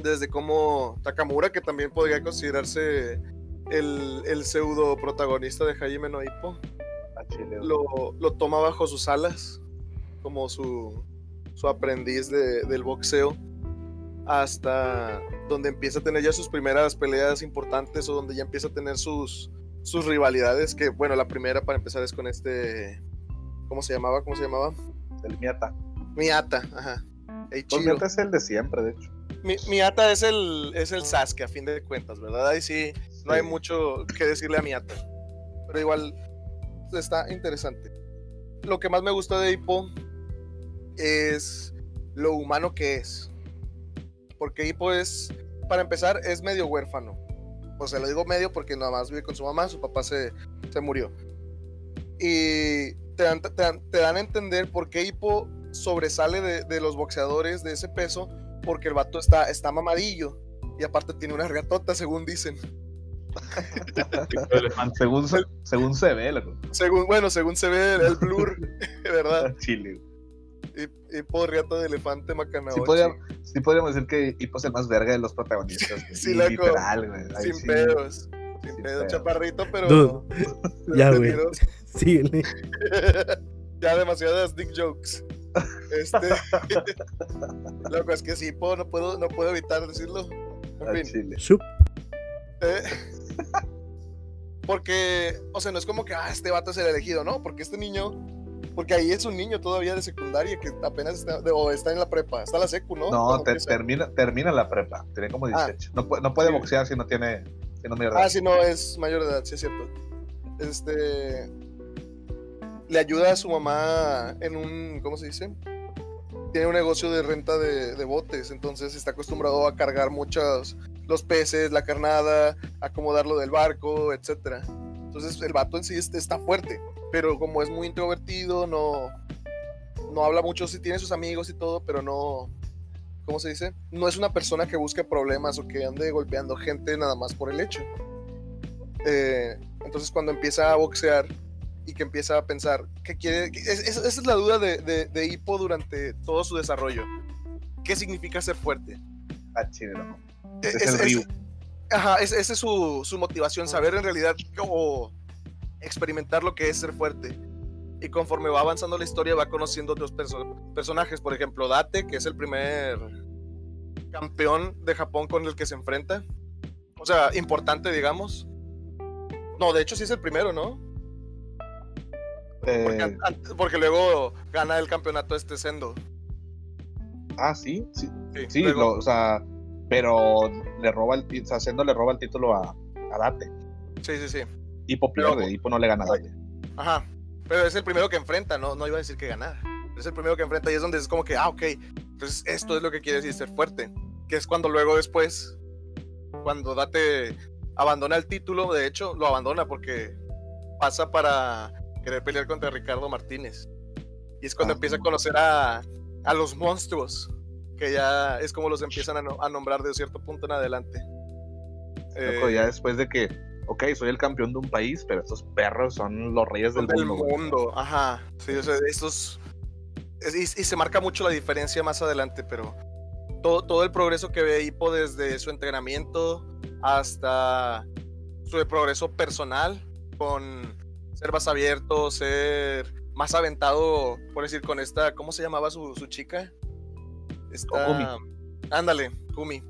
[SPEAKER 2] Desde como Takamura, que también podría considerarse el, el pseudo protagonista de Hajime no Ippo,
[SPEAKER 3] A Chile.
[SPEAKER 2] lo, lo toma bajo sus alas como su, su aprendiz de- del boxeo hasta donde empieza a tener ya sus primeras peleas importantes o donde ya empieza a tener sus, sus rivalidades que bueno la primera para empezar es con este ¿cómo se llamaba? ¿cómo se llamaba?
[SPEAKER 3] El Miata.
[SPEAKER 2] Miata ajá
[SPEAKER 3] Pues. Miata es el de siempre, de hecho.
[SPEAKER 2] Mi, Miata es el, es el Sasuke a fin de cuentas ¿verdad? ahí sí no hay mucho que decirle a Miata. Pero igual está interesante. Lo que más me gusta de Hippo es lo humano que es. Porque Hippo es, para empezar, es medio huérfano. O sea, lo digo medio porque nada más vive con su mamá, su papá se, se murió. Y te dan, te, dan, te dan a entender por qué Hippo sobresale de, de los boxeadores de ese peso, porque el vato está, está mamadillo. Y aparte tiene una regatota, según dicen.
[SPEAKER 3] Según se, según se ve, loco.
[SPEAKER 2] Según, bueno, según se ve el, el blur, <laughs> ¿verdad?
[SPEAKER 3] Chile.
[SPEAKER 2] Por riata de elefante Macanaochi.
[SPEAKER 3] Sí, podría- sí podríamos decir que Hippo es el más verga de los protagonistas. <laughs>
[SPEAKER 2] Sí, loco.
[SPEAKER 3] Literal, güey. Ahí
[SPEAKER 2] Sin
[SPEAKER 3] sí.
[SPEAKER 2] pedos. Sin,
[SPEAKER 3] Sin
[SPEAKER 2] pedo,
[SPEAKER 3] pedo.
[SPEAKER 2] chaparrito, pero.
[SPEAKER 1] Dude, <laughs> ya, güey. <laughs> Síguele.
[SPEAKER 2] ya demasiadas dick jokes. Este. Loco, es que sí, no puedo, no puedo evitar decirlo. En fin.
[SPEAKER 3] Chile.
[SPEAKER 2] Eh, porque, o sea, no es como que, ah, este vato es el elegido, ¿no? Porque este niño. Porque ahí es un niño todavía de secundaria que apenas está, o está en la prepa, está en la secu, ¿no?
[SPEAKER 3] No, te- termina, termina la prepa. Tiene como
[SPEAKER 2] Ah.
[SPEAKER 3] 18. no, puede- no puede
[SPEAKER 2] Sí.
[SPEAKER 3] boxear si no tiene. Si no es mierda.
[SPEAKER 2] Ah, sí, no, es mayor de edad, sí es cierto. Este. Le ayuda a su mamá en un. ¿Cómo se dice? Tiene un negocio de renta de, de botes, entonces está acostumbrado a cargar muchos. Los peces, la carnada, acomodarlo del barco, etcétera. Entonces el vato en sí es- está fuerte, pero como es muy introvertido, no. No habla mucho, sí tiene sus amigos y todo, pero no. ¿Cómo se dice? No es una persona que busque problemas o que ande golpeando gente nada más por el hecho. Eh, entonces cuando empieza a boxear y que empieza a pensar que quiere... que- es- es- esa es la duda de, de, de Hippo durante todo su desarrollo. ¿Qué significa ser fuerte?
[SPEAKER 3] A Chile, loco.
[SPEAKER 2] E-
[SPEAKER 3] Es el Ryu.
[SPEAKER 2] Ajá, es- esa es su, su motivación, saber en realidad cómo experimentar lo que es ser fuerte. Y conforme va avanzando la historia, va conociendo otros perso- personajes. Por ejemplo, Date, que es el primer campeón de Japón con el que se enfrenta. O sea, importante, digamos. No, de hecho sí es el primero, ¿no? Porque,
[SPEAKER 3] Eh,
[SPEAKER 2] porque luego gana el campeonato este Sendo.
[SPEAKER 3] ah, sí, sí.
[SPEAKER 2] Sí,
[SPEAKER 3] Sí,
[SPEAKER 2] luego-
[SPEAKER 3] lo- o sea, pero le roba el o sea, le roba el título a, a Date.
[SPEAKER 2] sí, sí, sí.
[SPEAKER 3] Hippo pierde, Hippo no le gana a.
[SPEAKER 2] Ajá. Pero es el primero que enfrenta, no, no iba a decir que ganar. Es el primero que enfrenta y es donde es como que, ah, ok. Entonces esto es lo que quiere decir ser fuerte. Que es cuando luego después, cuando Date abandona el título, de hecho, lo abandona porque pasa para querer pelear contra Ricardo Martínez. Y es cuando
[SPEAKER 3] Ah.
[SPEAKER 2] empieza a conocer a, a los monstruos, que ya es como los empiezan a, no- a nombrar de cierto punto en adelante.
[SPEAKER 3] Loco,
[SPEAKER 2] Eh,
[SPEAKER 3] ya después de que, ok, soy el campeón de un país, pero estos perros son los reyes del,
[SPEAKER 2] del
[SPEAKER 3] mundo.
[SPEAKER 2] mundo, ajá. Sí, o sea, estos. es- Y, y se marca mucho la diferencia más adelante, pero todo, todo el progreso que ve Hippo desde su entrenamiento hasta su progreso personal, con ser más abierto, ser más aventado, por decir, con esta, ¿cómo se llamaba su, su chica? Esta, ándale, Kumi.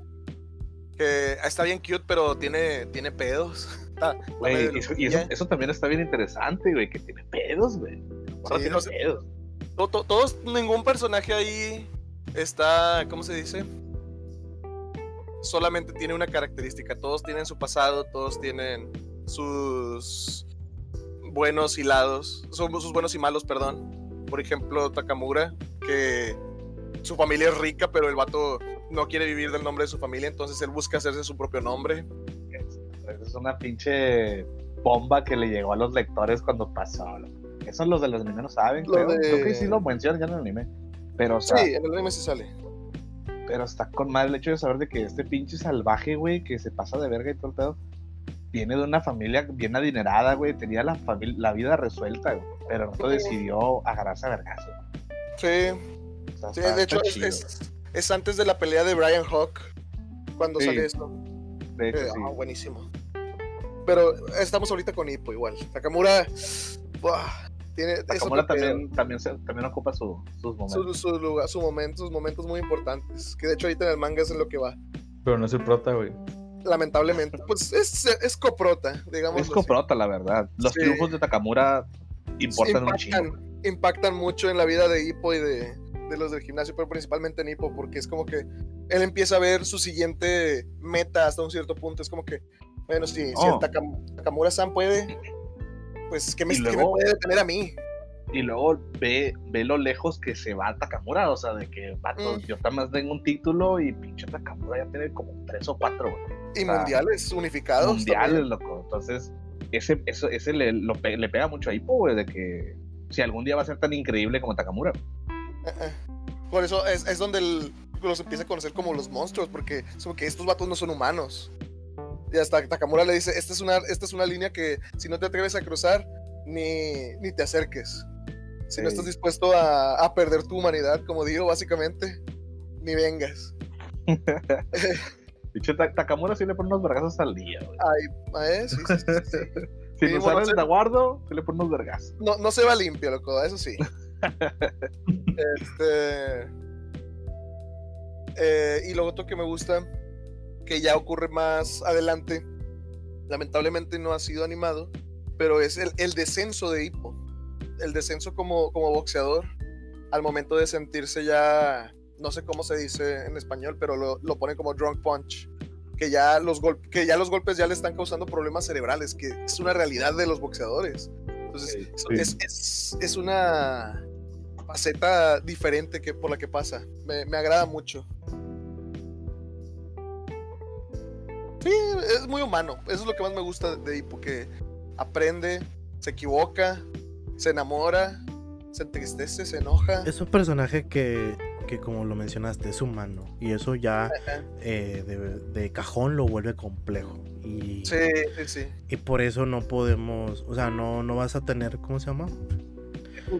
[SPEAKER 2] Que está bien cute, pero tiene, tiene pedos. <laughs> Está- está
[SPEAKER 3] Güey,
[SPEAKER 2] medio
[SPEAKER 3] y eso, y eso,
[SPEAKER 2] loquilla.
[SPEAKER 3] eso también está bien interesante, güey, que tiene pedos, güey. Ahora
[SPEAKER 2] Sí,
[SPEAKER 3] tiene
[SPEAKER 2] no sé.
[SPEAKER 3] pedos.
[SPEAKER 2] to- to- todos, ningún personaje ahí está, ¿cómo se dice? Solamente tiene una característica. Todos tienen su pasado, todos tienen sus buenos y lados, son sus buenos y malos, perdón. Por ejemplo, Takamura, que su familia es rica, pero el vato no quiere vivir del nombre de su familia, entonces él busca hacerse su propio nombre.
[SPEAKER 3] Es, una pinche bomba que le llegó a los lectores cuando pasó. loco. Eso los de los animes no saben,
[SPEAKER 2] Lo
[SPEAKER 3] creo.
[SPEAKER 2] de-
[SPEAKER 3] Creo que sí lo mencionan ya en el anime. Pero, o sea,
[SPEAKER 2] Sí, en el anime se sale.
[SPEAKER 3] pero está con mal el hecho de saber de que este pinche salvaje, güey, que se pasa de verga y todo el pedo, viene de una familia bien adinerada, güey, tenía la, la vida resuelta, güey, pero no decidió agarrarse a vergazo.
[SPEAKER 2] Sí,
[SPEAKER 3] O sea,
[SPEAKER 2] sí,
[SPEAKER 3] está-
[SPEAKER 2] de hecho es,
[SPEAKER 3] chido.
[SPEAKER 2] es- es antes de la pelea de Brian Hawk, cuando
[SPEAKER 3] Sí.
[SPEAKER 2] sale esto.
[SPEAKER 3] De hecho,
[SPEAKER 2] Eh,
[SPEAKER 3] sí.
[SPEAKER 2] ah, buenísimo. Pero estamos ahorita con Hippo igual. Takamura, buah, tiene
[SPEAKER 3] también, también, se- también ocupa su- sus momentos.
[SPEAKER 2] su, su lugar, su momento, sus momentos muy importantes. Que de hecho ahorita en el manga es en lo que va.
[SPEAKER 4] Pero no es el prota, güey.
[SPEAKER 2] Lamentablemente. Pues es, es coprota, digamos.
[SPEAKER 3] Es coprota, la verdad. Los
[SPEAKER 2] Sí.
[SPEAKER 3] triunfos de Takamura importan un chingo.
[SPEAKER 2] impactan, impactan mucho en la vida de Hippo y de, de los del gimnasio, pero principalmente en Hippo, porque es como que él empieza a ver su siguiente meta hasta un cierto punto. Es como que, bueno, si, si
[SPEAKER 3] Oh.
[SPEAKER 2] el Takam- Takamura-san puede, pues, ¿qué me, qué me
[SPEAKER 3] luego-
[SPEAKER 2] puede detener a mí?
[SPEAKER 3] Y luego ve, ve lo lejos que se va Takamura, o sea, de que, vato,
[SPEAKER 2] Mm.
[SPEAKER 3] yo más tengo un título y pinche Takamura ya tiene como tres o cuatro, güey.
[SPEAKER 2] Y mundiales unificados.
[SPEAKER 3] mundiales,
[SPEAKER 2] también.
[SPEAKER 3] loco. Entonces, ese, eso, ese le, lo le pega mucho a Hippo, güey, de que si algún día va a ser tan increíble como Takamura.
[SPEAKER 2] Eh, eh. Por eso es, es donde el- los empieza a conocer como los monstruos, porque es como que estos vatos no son humanos. Y hasta Takamura le dice, esta es una, esta es una línea que si no te atreves a cruzar, ni, ni te acerques. Si no estás dispuesto a, a perder tu humanidad, como digo, básicamente, ni vengas. <laughs>
[SPEAKER 3] Dicho, Ta- Takamura sí le pone unos vergazos al día, güey.
[SPEAKER 2] Ay, ¿eh? Sí, sí, sí. <laughs>
[SPEAKER 3] Si
[SPEAKER 2] Sí,
[SPEAKER 3] no
[SPEAKER 2] bueno,
[SPEAKER 3] sale el Taguardo, sí le pone unos vergazos.
[SPEAKER 2] No, no se va limpio, loco, eso sí. <laughs> este. eh, y lo otro que me gusta, que ya ocurre más adelante, lamentablemente no ha sido animado, pero es el, el descenso de Hippo. El descenso como, como boxeador, al momento de sentirse ya, no sé cómo se dice en español, pero lo, lo pone como drunk punch. Que ya, los gol- que ya los golpes ya le están causando problemas cerebrales, que es una realidad de los boxeadores. Entonces,
[SPEAKER 3] sí.
[SPEAKER 2] es, es- es una faceta diferente que, por la que pasa. Me, me agrada mucho. Sí, es muy humano. Eso es lo que más me gusta de Hippo, que aprende, se equivoca, se enamora, se entristece, se enoja.
[SPEAKER 1] Es un personaje que, que como lo mencionaste, es humano. Y eso ya eh, de, de cajón lo vuelve complejo. Y,
[SPEAKER 2] Sí, sí, sí.
[SPEAKER 1] y por eso no podemos, o sea, no, no vas a tener, ¿cómo se llama?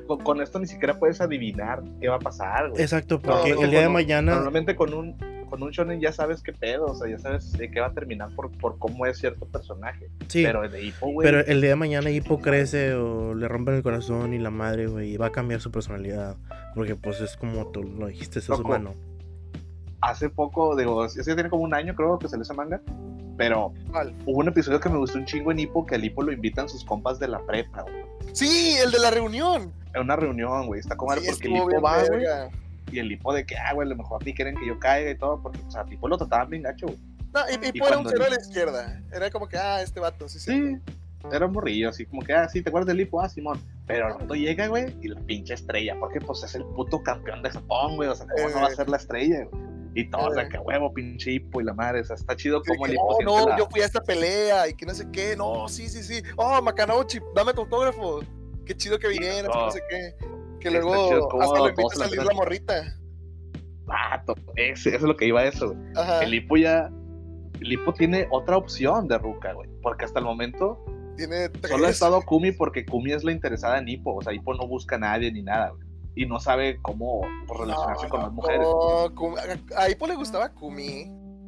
[SPEAKER 3] Con, con esto ni siquiera puedes adivinar qué va a pasar, güey.
[SPEAKER 1] Exacto, porque
[SPEAKER 3] no,
[SPEAKER 1] el día de mañana...
[SPEAKER 3] Normalmente con un, con un shonen ya sabes qué pedo, o sea, ya sabes de qué va a terminar por, por cómo es cierto personaje.
[SPEAKER 1] Sí,
[SPEAKER 3] Pero de Hippo, güey.
[SPEAKER 1] Pero el día de mañana Hippo crece o le rompen el corazón y la madre, güey, y va a cambiar su personalidad. Porque pues es como tú lo dijiste, es humano.
[SPEAKER 3] hace poco, digo, ese tiene como un año creo que salió ese manga, pero
[SPEAKER 2] ¿Cuál?
[SPEAKER 3] hubo un episodio que me gustó un chingo en Hippo, que al Hippo lo invitan sus compas de la prepa, güey.
[SPEAKER 2] Sí, el de la reunión.
[SPEAKER 3] En una reunión, güey, está como
[SPEAKER 2] Sí,
[SPEAKER 3] porque el Hippo va, güey,
[SPEAKER 2] verga.
[SPEAKER 3] Y el Hippo de que, ah, güey, a lo mejor a ti quieren que yo caiga y todo, porque, o sea, al Hippo lo trataban bien gacho, güey.
[SPEAKER 2] No, y, y
[SPEAKER 3] Y
[SPEAKER 2] fuera un
[SPEAKER 3] cuando
[SPEAKER 2] cero a
[SPEAKER 3] el-
[SPEAKER 2] la izquierda. Era como que, ah, este vato, sí, sí.
[SPEAKER 3] Sí, era un morrillo, así como que, ah, sí, ¿te acuerdas del Hippo? Ah, Simón. Pero rato llega, güey, y la pinche estrella, porque pues es el puto campeón de Japón, güey, o sea, ¿cómo no va a
[SPEAKER 2] Eh.
[SPEAKER 3] ser la estrella, güey? Y todo, o sea,
[SPEAKER 2] Eh.
[SPEAKER 3] que huevo, pinche Hippo y la madre, o sea, está chido
[SPEAKER 2] Sí,
[SPEAKER 3] como el
[SPEAKER 2] que,
[SPEAKER 3] Hippo
[SPEAKER 2] oh, no,
[SPEAKER 3] la-
[SPEAKER 2] yo fui a esta pelea y que no sé qué. No, sí, sí, sí. Oh, Macanauchi, dame tu autógrafo. Qué chido que vinieras, que no
[SPEAKER 3] no.
[SPEAKER 2] sé qué. Que luego hasta lo invita a
[SPEAKER 3] la
[SPEAKER 2] salir la morrita.
[SPEAKER 3] Vato, ese- eso es lo que iba a eso, güey.
[SPEAKER 2] Ajá.
[SPEAKER 3] El Hippo ya. El Hippo tiene otra opción de Ruka, güey. Porque hasta el momento
[SPEAKER 2] Tiene tres.
[SPEAKER 3] solo ha estado Kumi porque Kumi es la interesada en Hippo. O sea, Hippo no busca a nadie ni nada, güey. Y no sabe cómo pues, relacionarse
[SPEAKER 2] No,
[SPEAKER 3] con las mujeres.
[SPEAKER 2] no, a, Hippo le gustaba Kumi.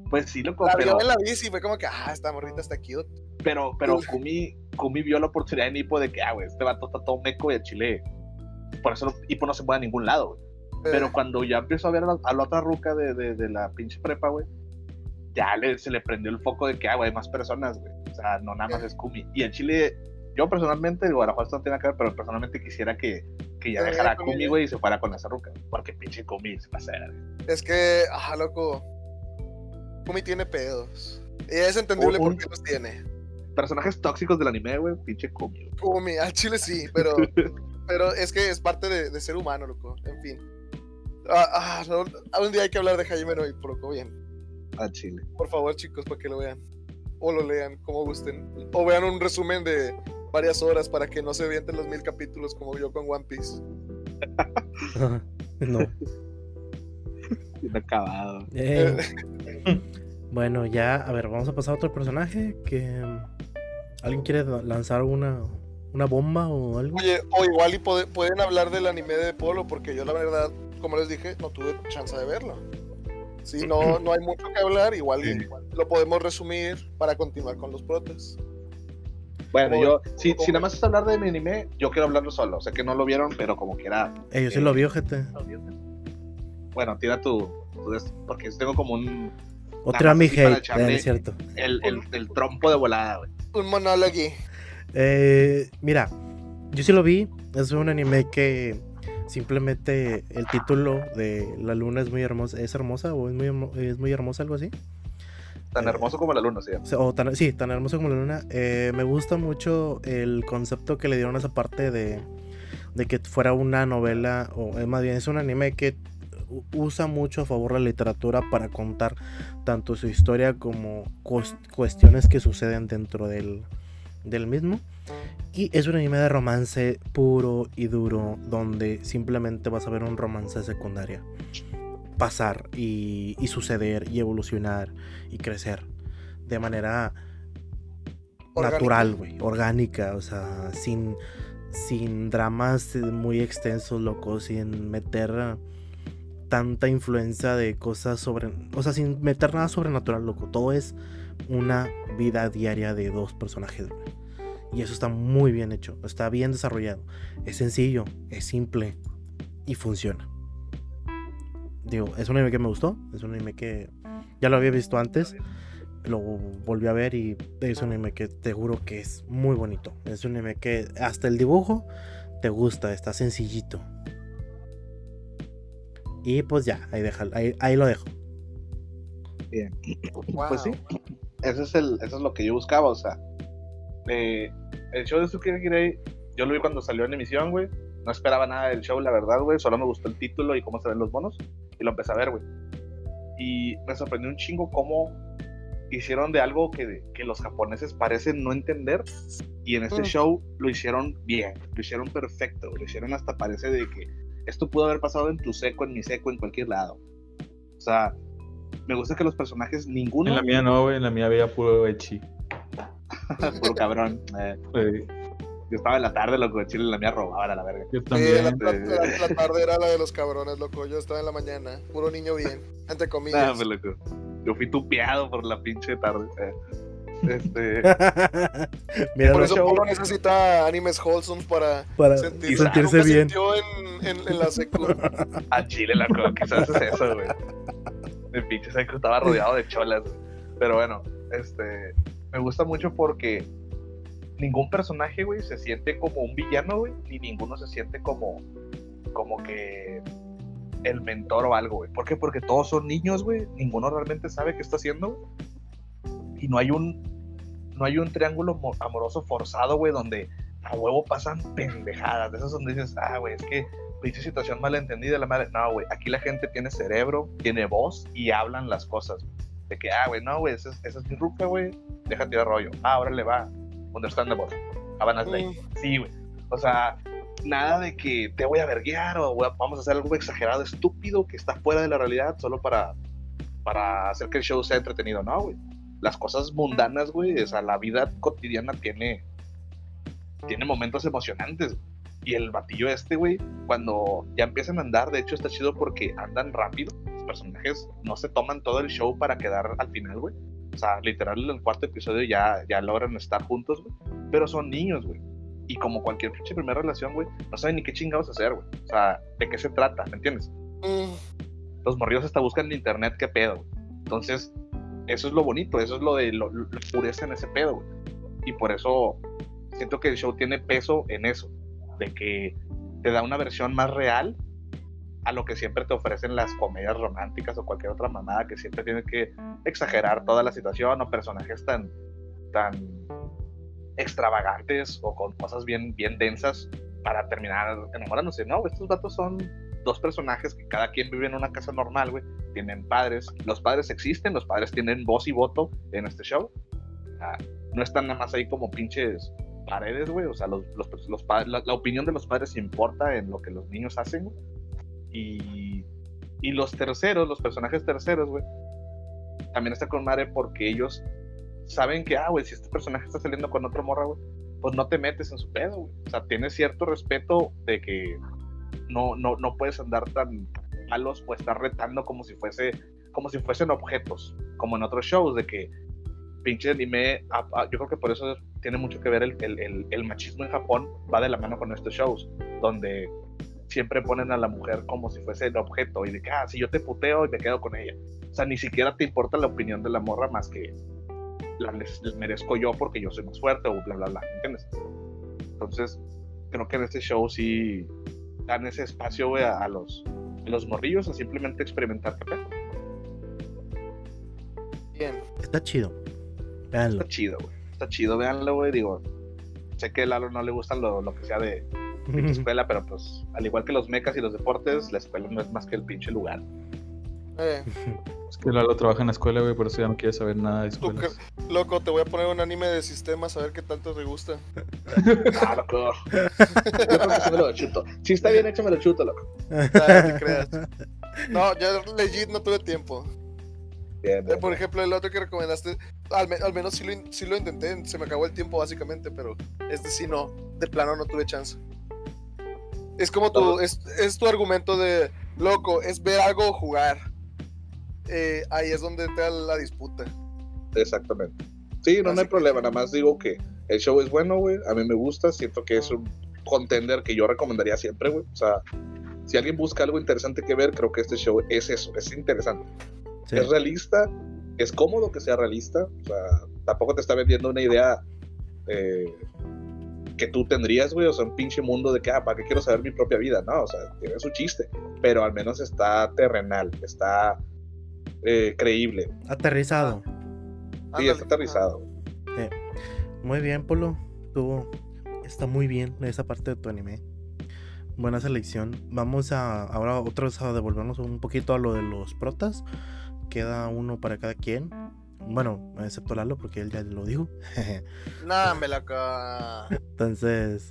[SPEAKER 3] Pues sí, loco,
[SPEAKER 2] La vio en la bici y fue como que, ah, esta morrita está cute.
[SPEAKER 3] pero, pero Kumi, Kumi vio la oportunidad en Hippo de que, ah, güey, este vato está todo meco y a Chile. Por eso Hippo no se puede a ningún lado, güey. Pero
[SPEAKER 2] Eh,
[SPEAKER 3] cuando ya empezó a ver a la, a la otra ruca de, de, de la pinche prepa, güey, ya le, se le prendió el foco de que, ah, güey, hay más personas, güey. O sea, no nada más es Kumi. Y en Chile, yo personalmente, digo, esto no tiene nada que ver, pero personalmente quisiera que que ya
[SPEAKER 2] Eh,
[SPEAKER 3] dejara a Kumi, güey, y se fuera con esa ruca. Porque pinche Kumi se pasa de.
[SPEAKER 2] Es que, ajá, loco. Kumi tiene pedos. Y es entendible por qué los tiene.
[SPEAKER 3] Personajes tóxicos del anime, güey, pinche Kumi.
[SPEAKER 2] Kumi, al chile sí, pero, <laughs> pero es que es parte de, de ser humano, loco. En fin. Ah, ah, no, día hay que hablar de Jaime no por loco, bien.
[SPEAKER 3] A Chile.
[SPEAKER 2] Por favor, chicos, para que lo vean. O lo lean, como gusten. O vean un resumen de varias horas para que no se vienten los mil capítulos como yo con One Piece. <laughs>
[SPEAKER 1] no.
[SPEAKER 3] Acabado.
[SPEAKER 1] Eh, <laughs> bueno, ya, a ver, vamos a pasar a otro personaje que... ¿Alguien quiere la- lanzar una, una bomba o algo?
[SPEAKER 2] Oye, o igual y pode- pueden hablar del anime de Polo, porque yo la verdad, como les dije, no tuve chance de verlo. Si no, <clears throat> no hay mucho que hablar, igual,
[SPEAKER 3] Sí.
[SPEAKER 2] igual lo podemos resumir para continuar con los protes.
[SPEAKER 3] Bueno,
[SPEAKER 2] Como-
[SPEAKER 3] yo, si,
[SPEAKER 2] como-
[SPEAKER 3] si nada más es hablar de mi anime, yo quiero hablarlo solo. Sé que no lo vieron, pero como quiera.
[SPEAKER 1] Eh, yo sí lo vi, gente.
[SPEAKER 3] Bueno, tira tu. tu porque tengo como un.
[SPEAKER 1] Otra mi hate, eh, es cierto.
[SPEAKER 3] El, el, el trompo de volada, güey.
[SPEAKER 2] Un monólogo.
[SPEAKER 1] Eh, mira, yo sí lo vi. Es un anime que simplemente el título de La luna es muy hermosa. ¿Es hermosa o es muy, es muy hermosa, algo así?
[SPEAKER 3] Tan
[SPEAKER 1] Eh,
[SPEAKER 3] hermoso como la luna, sí.
[SPEAKER 1] O tan, sí, tan hermoso como la luna. Eh, me gusta mucho el concepto que le dieron a esa parte de, de que fuera una novela, o más bien es un anime que usa mucho a favor la literatura para contar tanto su historia como cues- cuestiones que suceden dentro del, del mismo. Y es un anime de romance puro y duro, donde simplemente vas a ver un romance secundaria pasar y, y suceder y evolucionar y crecer de manera
[SPEAKER 2] Orgánica.
[SPEAKER 1] natural, güey, orgánica, o sea, sin, sin dramas muy extensos, loco, sin meter tanta influencia de cosas sobre, o sea, sin meter nada sobrenatural, loco, todo es una vida diaria de dos personajes. Y eso está muy bien hecho, está bien desarrollado, es sencillo, es simple y funciona. Digo, es un anime que me gustó, es un anime que ya lo había visto antes, lo volví a ver y es un anime que te juro que es muy bonito. Es un anime que hasta el dibujo te gusta, está sencillito. Y pues ya, ahí, deja, ahí, ahí lo dejo.
[SPEAKER 3] Bien.
[SPEAKER 2] Wow.
[SPEAKER 3] Pues sí, eso es, el, eso es lo que yo buscaba, o sea. eh, el show de Tsukiri Girei, yo lo vi cuando salió en emisión, güey. No esperaba nada del show, la verdad, güey. Solo me gustó el título y cómo se ven los monos. Y lo empecé a ver, güey. Y me sorprendió un chingo cómo hicieron de algo que, que los japoneses parecen no entender. Y en este
[SPEAKER 2] Mm.
[SPEAKER 3] show lo hicieron bien, lo hicieron perfecto. Lo hicieron hasta parece de que esto pudo haber pasado en tu seco, en mi seco, en cualquier lado. O sea, me gusta que los personajes, ninguno.
[SPEAKER 4] En la mía no, güey, en la mía había puro echi. <laughs>
[SPEAKER 3] Puro cabrón. Eh, yo estaba en la tarde, loco, de Chile, la mía robaba a la verga.
[SPEAKER 4] Yo también.
[SPEAKER 2] la, la- la- la tarde era la de los cabrones, loco. Yo estaba en la mañana. Puro niño bien. Entre
[SPEAKER 3] Nah,
[SPEAKER 2] comillas.
[SPEAKER 3] pues, loco. Yo fui tupeado por la pinche tarde. eh. Este, <laughs>
[SPEAKER 1] Mira,
[SPEAKER 2] Por eso
[SPEAKER 3] show-
[SPEAKER 2] Polo necesita animes wholesome para
[SPEAKER 1] para
[SPEAKER 2] sentirse,
[SPEAKER 1] bien.
[SPEAKER 2] sintió en, en, en la secu. <laughs>
[SPEAKER 3] a Chile, loco, quizás es eso, güey. El pinche seco estaba rodeado de cholas. Pero bueno, este, me gusta mucho porque ningún personaje, güey, se siente como un villano, güey, ni ninguno se siente como, como que el mentor o algo, güey. ¿Por qué? Porque todos son niños, güey. Ninguno realmente sabe qué está haciendo. Y no hay un, no hay un triángulo mo- amoroso forzado, güey, donde a huevo pasan pendejadas. De esas donde dices, ah, güey, es que pinche situación malentendida, la madre. No, güey, aquí la gente tiene cerebro, tiene voz y hablan las cosas. De que, ah, güey, no, güey, esa es, esa es mi ruca, güey, déjate de rollo. Ah, ahora le va. Understandable. Havana's Day. Sí, güey. O sea, nada de que te voy a verguiar o güey, vamos a hacer algo exagerado, estúpido, que está fuera de la realidad solo para, para hacer que el show sea entretenido. No, güey. Las cosas mundanas, güey, o sea, la vida cotidiana tiene, tiene momentos emocionantes. Y el batillo este, güey, cuando ya empiezan a andar, de hecho está chido porque andan rápido. Los personajes no se toman todo el show para quedar al final, güey. O sea, literal, en el cuarto episodio ya, ya logran estar juntos, güey. Pero son niños, güey. Y como cualquier pinche primera relación, güey, no saben ni qué chingados hacer, güey. O sea, ¿de qué se trata? ¿Me entiendes?
[SPEAKER 2] Mm,
[SPEAKER 3] Los morrillos hasta buscan en internet qué pedo, güey. Entonces, eso es lo bonito, eso es lo de lo, lo- la pureza en ese pedo, güey. Y por eso siento que el show tiene peso en eso. De que te da una versión más real a lo que siempre te ofrecen las comedias románticas o cualquier otra mamada que siempre tiene que exagerar toda la situación o personajes tan, tan extravagantes o con cosas bien, bien densas para terminar enamorándose. No, estos vatos son dos personajes que cada quien vive en una casa normal, güey. Tienen padres. Los padres existen, los padres tienen voz y voto en este show. no están nada más ahí como pinches paredes, güey. O sea, los, los, los la, la, opinión de los padres importa en lo que los niños hacen, güey. Y, y los terceros, los personajes terceros, güey, también está con madre porque ellos saben que, ah, güey, si este personaje está saliendo con otro morra, güey, pues no te metes en su pedo, güey. O sea, tienes cierto respeto de que no, no, no puedes andar tan malos o estar retando como si fuese como si fuesen objetos, como en otros shows, de que pinche anime, yo creo que por eso tiene mucho que ver el, el, el, machismo en Japón, va de la mano con estos shows, donde siempre ponen a la mujer como si fuese el objeto y de que, ah, si yo te puteo y me quedo con ella. O sea, ni siquiera te importa la opinión de la morra más que la merezco yo porque yo soy más fuerte o bla, bla, bla, ¿entiendes? Entonces, creo que en este show sí dan ese espacio, güey, a, los, los morrillos a simplemente experimentar
[SPEAKER 2] Bien.
[SPEAKER 1] Está chido. Veanlo.
[SPEAKER 3] Está chido, güey. Está chido, véanlo, güey. Digo, sé que a Lalo no le gusta lo, lo que sea de, escuela, pero pues al igual que los mecas y los deportes, la escuela no es más que el pinche lugar.
[SPEAKER 2] Eh.
[SPEAKER 4] Es que Lalo trabaja en la escuela, güey, por eso ya no quiere saber nada de escuelas.
[SPEAKER 2] Loco, te voy a poner un anime de sistemas a ver qué tanto te gusta.
[SPEAKER 3] ah, loco. <laughs> Yo creo que sí me lo chuto. Si está bien hecho, me lo chuto, loco.
[SPEAKER 2] No, te creas. No, ya legit no tuve tiempo.
[SPEAKER 3] Bien, bien,
[SPEAKER 2] Por ejemplo, el otro que recomendaste, al, me- al menos sí lo, in- sí lo intenté, se me acabó el tiempo básicamente, pero este sí no, de plano no tuve chance. Es como tu, es, es tu argumento de, loco, es ver algo jugar. Eh, ahí es donde entra la disputa.
[SPEAKER 3] Exactamente. Sí, no, no hay problema. Nada más digo que el show es bueno, güey. A mí me gusta. Siento que es un contender que yo recomendaría siempre, güey. O sea, si alguien busca algo interesante que ver, creo que este show es eso. Es interesante.
[SPEAKER 1] Sí.
[SPEAKER 3] Es realista. Es cómodo que sea realista. O sea, tampoco te está vendiendo una idea eh, que tú tendrías, güey. O sea, un pinche mundo de que, ah, ¿para qué quiero saber mi propia vida? No, o sea, tiene su chiste. Pero al menos está terrenal. Está eh, creíble.
[SPEAKER 1] Aterrizado.
[SPEAKER 3] Sí,
[SPEAKER 2] Ándale.
[SPEAKER 3] está aterrizado.
[SPEAKER 1] Muy bien, Polo. Tuvo. Está muy bien esa parte de tu anime. Buena selección. Vamos a ahora otros a devolvernos un poquito a lo de los protas. Queda uno para cada quien. Bueno, excepto Lalo, porque él ya lo dijo. <laughs>
[SPEAKER 2] Nah, me la ca...
[SPEAKER 1] Entonces,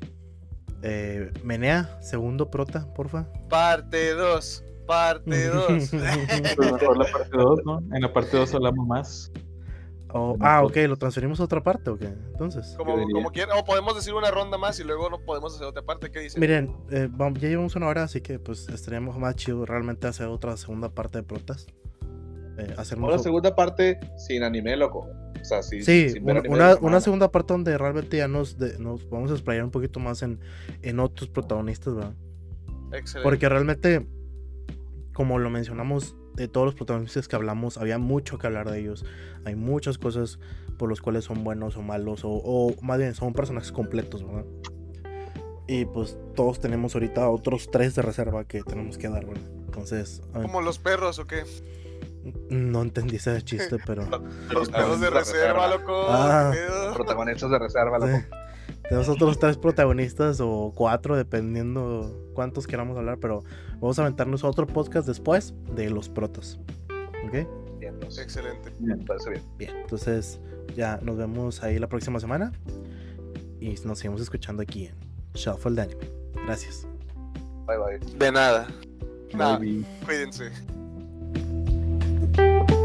[SPEAKER 1] eh, Menea, segundo prota, porfa.
[SPEAKER 2] Parte 2. Parte <laughs> 2.
[SPEAKER 4] Pues <laughs> mejor la parte 2, ¿no? En la parte 2 hablamos más.
[SPEAKER 1] O- ah, ok, lo transferimos a otra parte, ok. Entonces,
[SPEAKER 2] como, como quieran. O podemos decir una ronda más y luego no podemos hacer otra parte. ¿Qué dicen?
[SPEAKER 1] miren, eh, ya llevamos una hora, así que pues estaríamos más chido realmente hacer otra segunda parte de protas. Eh, hacernos
[SPEAKER 3] Una segunda parte sin anime, loco. O sea, sí,
[SPEAKER 1] Sí,
[SPEAKER 3] sin
[SPEAKER 1] una, una- segunda parte donde realmente ya nos, de- nos vamos a explayar un poquito más en, en otros protagonistas, ¿verdad?
[SPEAKER 2] Excelente.
[SPEAKER 1] Porque realmente, como lo mencionamos, de todos los protagonistas que hablamos, había mucho que hablar de ellos. Hay muchas cosas por los cuales son buenos o malos, o, o más bien son personajes completos, ¿verdad? Y pues todos tenemos ahorita otros tres de reserva que tenemos que dar, ¿verdad? Entonces,
[SPEAKER 2] ¿Como los perros o qué?
[SPEAKER 1] No entendí ese chiste, <laughs> pero
[SPEAKER 2] Los perros de reserva, loco.
[SPEAKER 1] Ah.
[SPEAKER 3] Protagonistas de reserva, loco.
[SPEAKER 1] Sí. Tenemos otros tres protagonistas o cuatro, dependiendo cuántos queramos hablar, pero vamos a aventarnos otro podcast después de los protas. ¿Ok?
[SPEAKER 3] Bien, pues,
[SPEAKER 2] Excelente.
[SPEAKER 3] me parece bien.
[SPEAKER 1] Bien, entonces ya nos vemos ahí la próxima semana y nos seguimos escuchando aquí en Shuffle de Anime. Gracias.
[SPEAKER 3] Bye, bye.
[SPEAKER 2] De nada. Nada.
[SPEAKER 4] Maybe.
[SPEAKER 2] you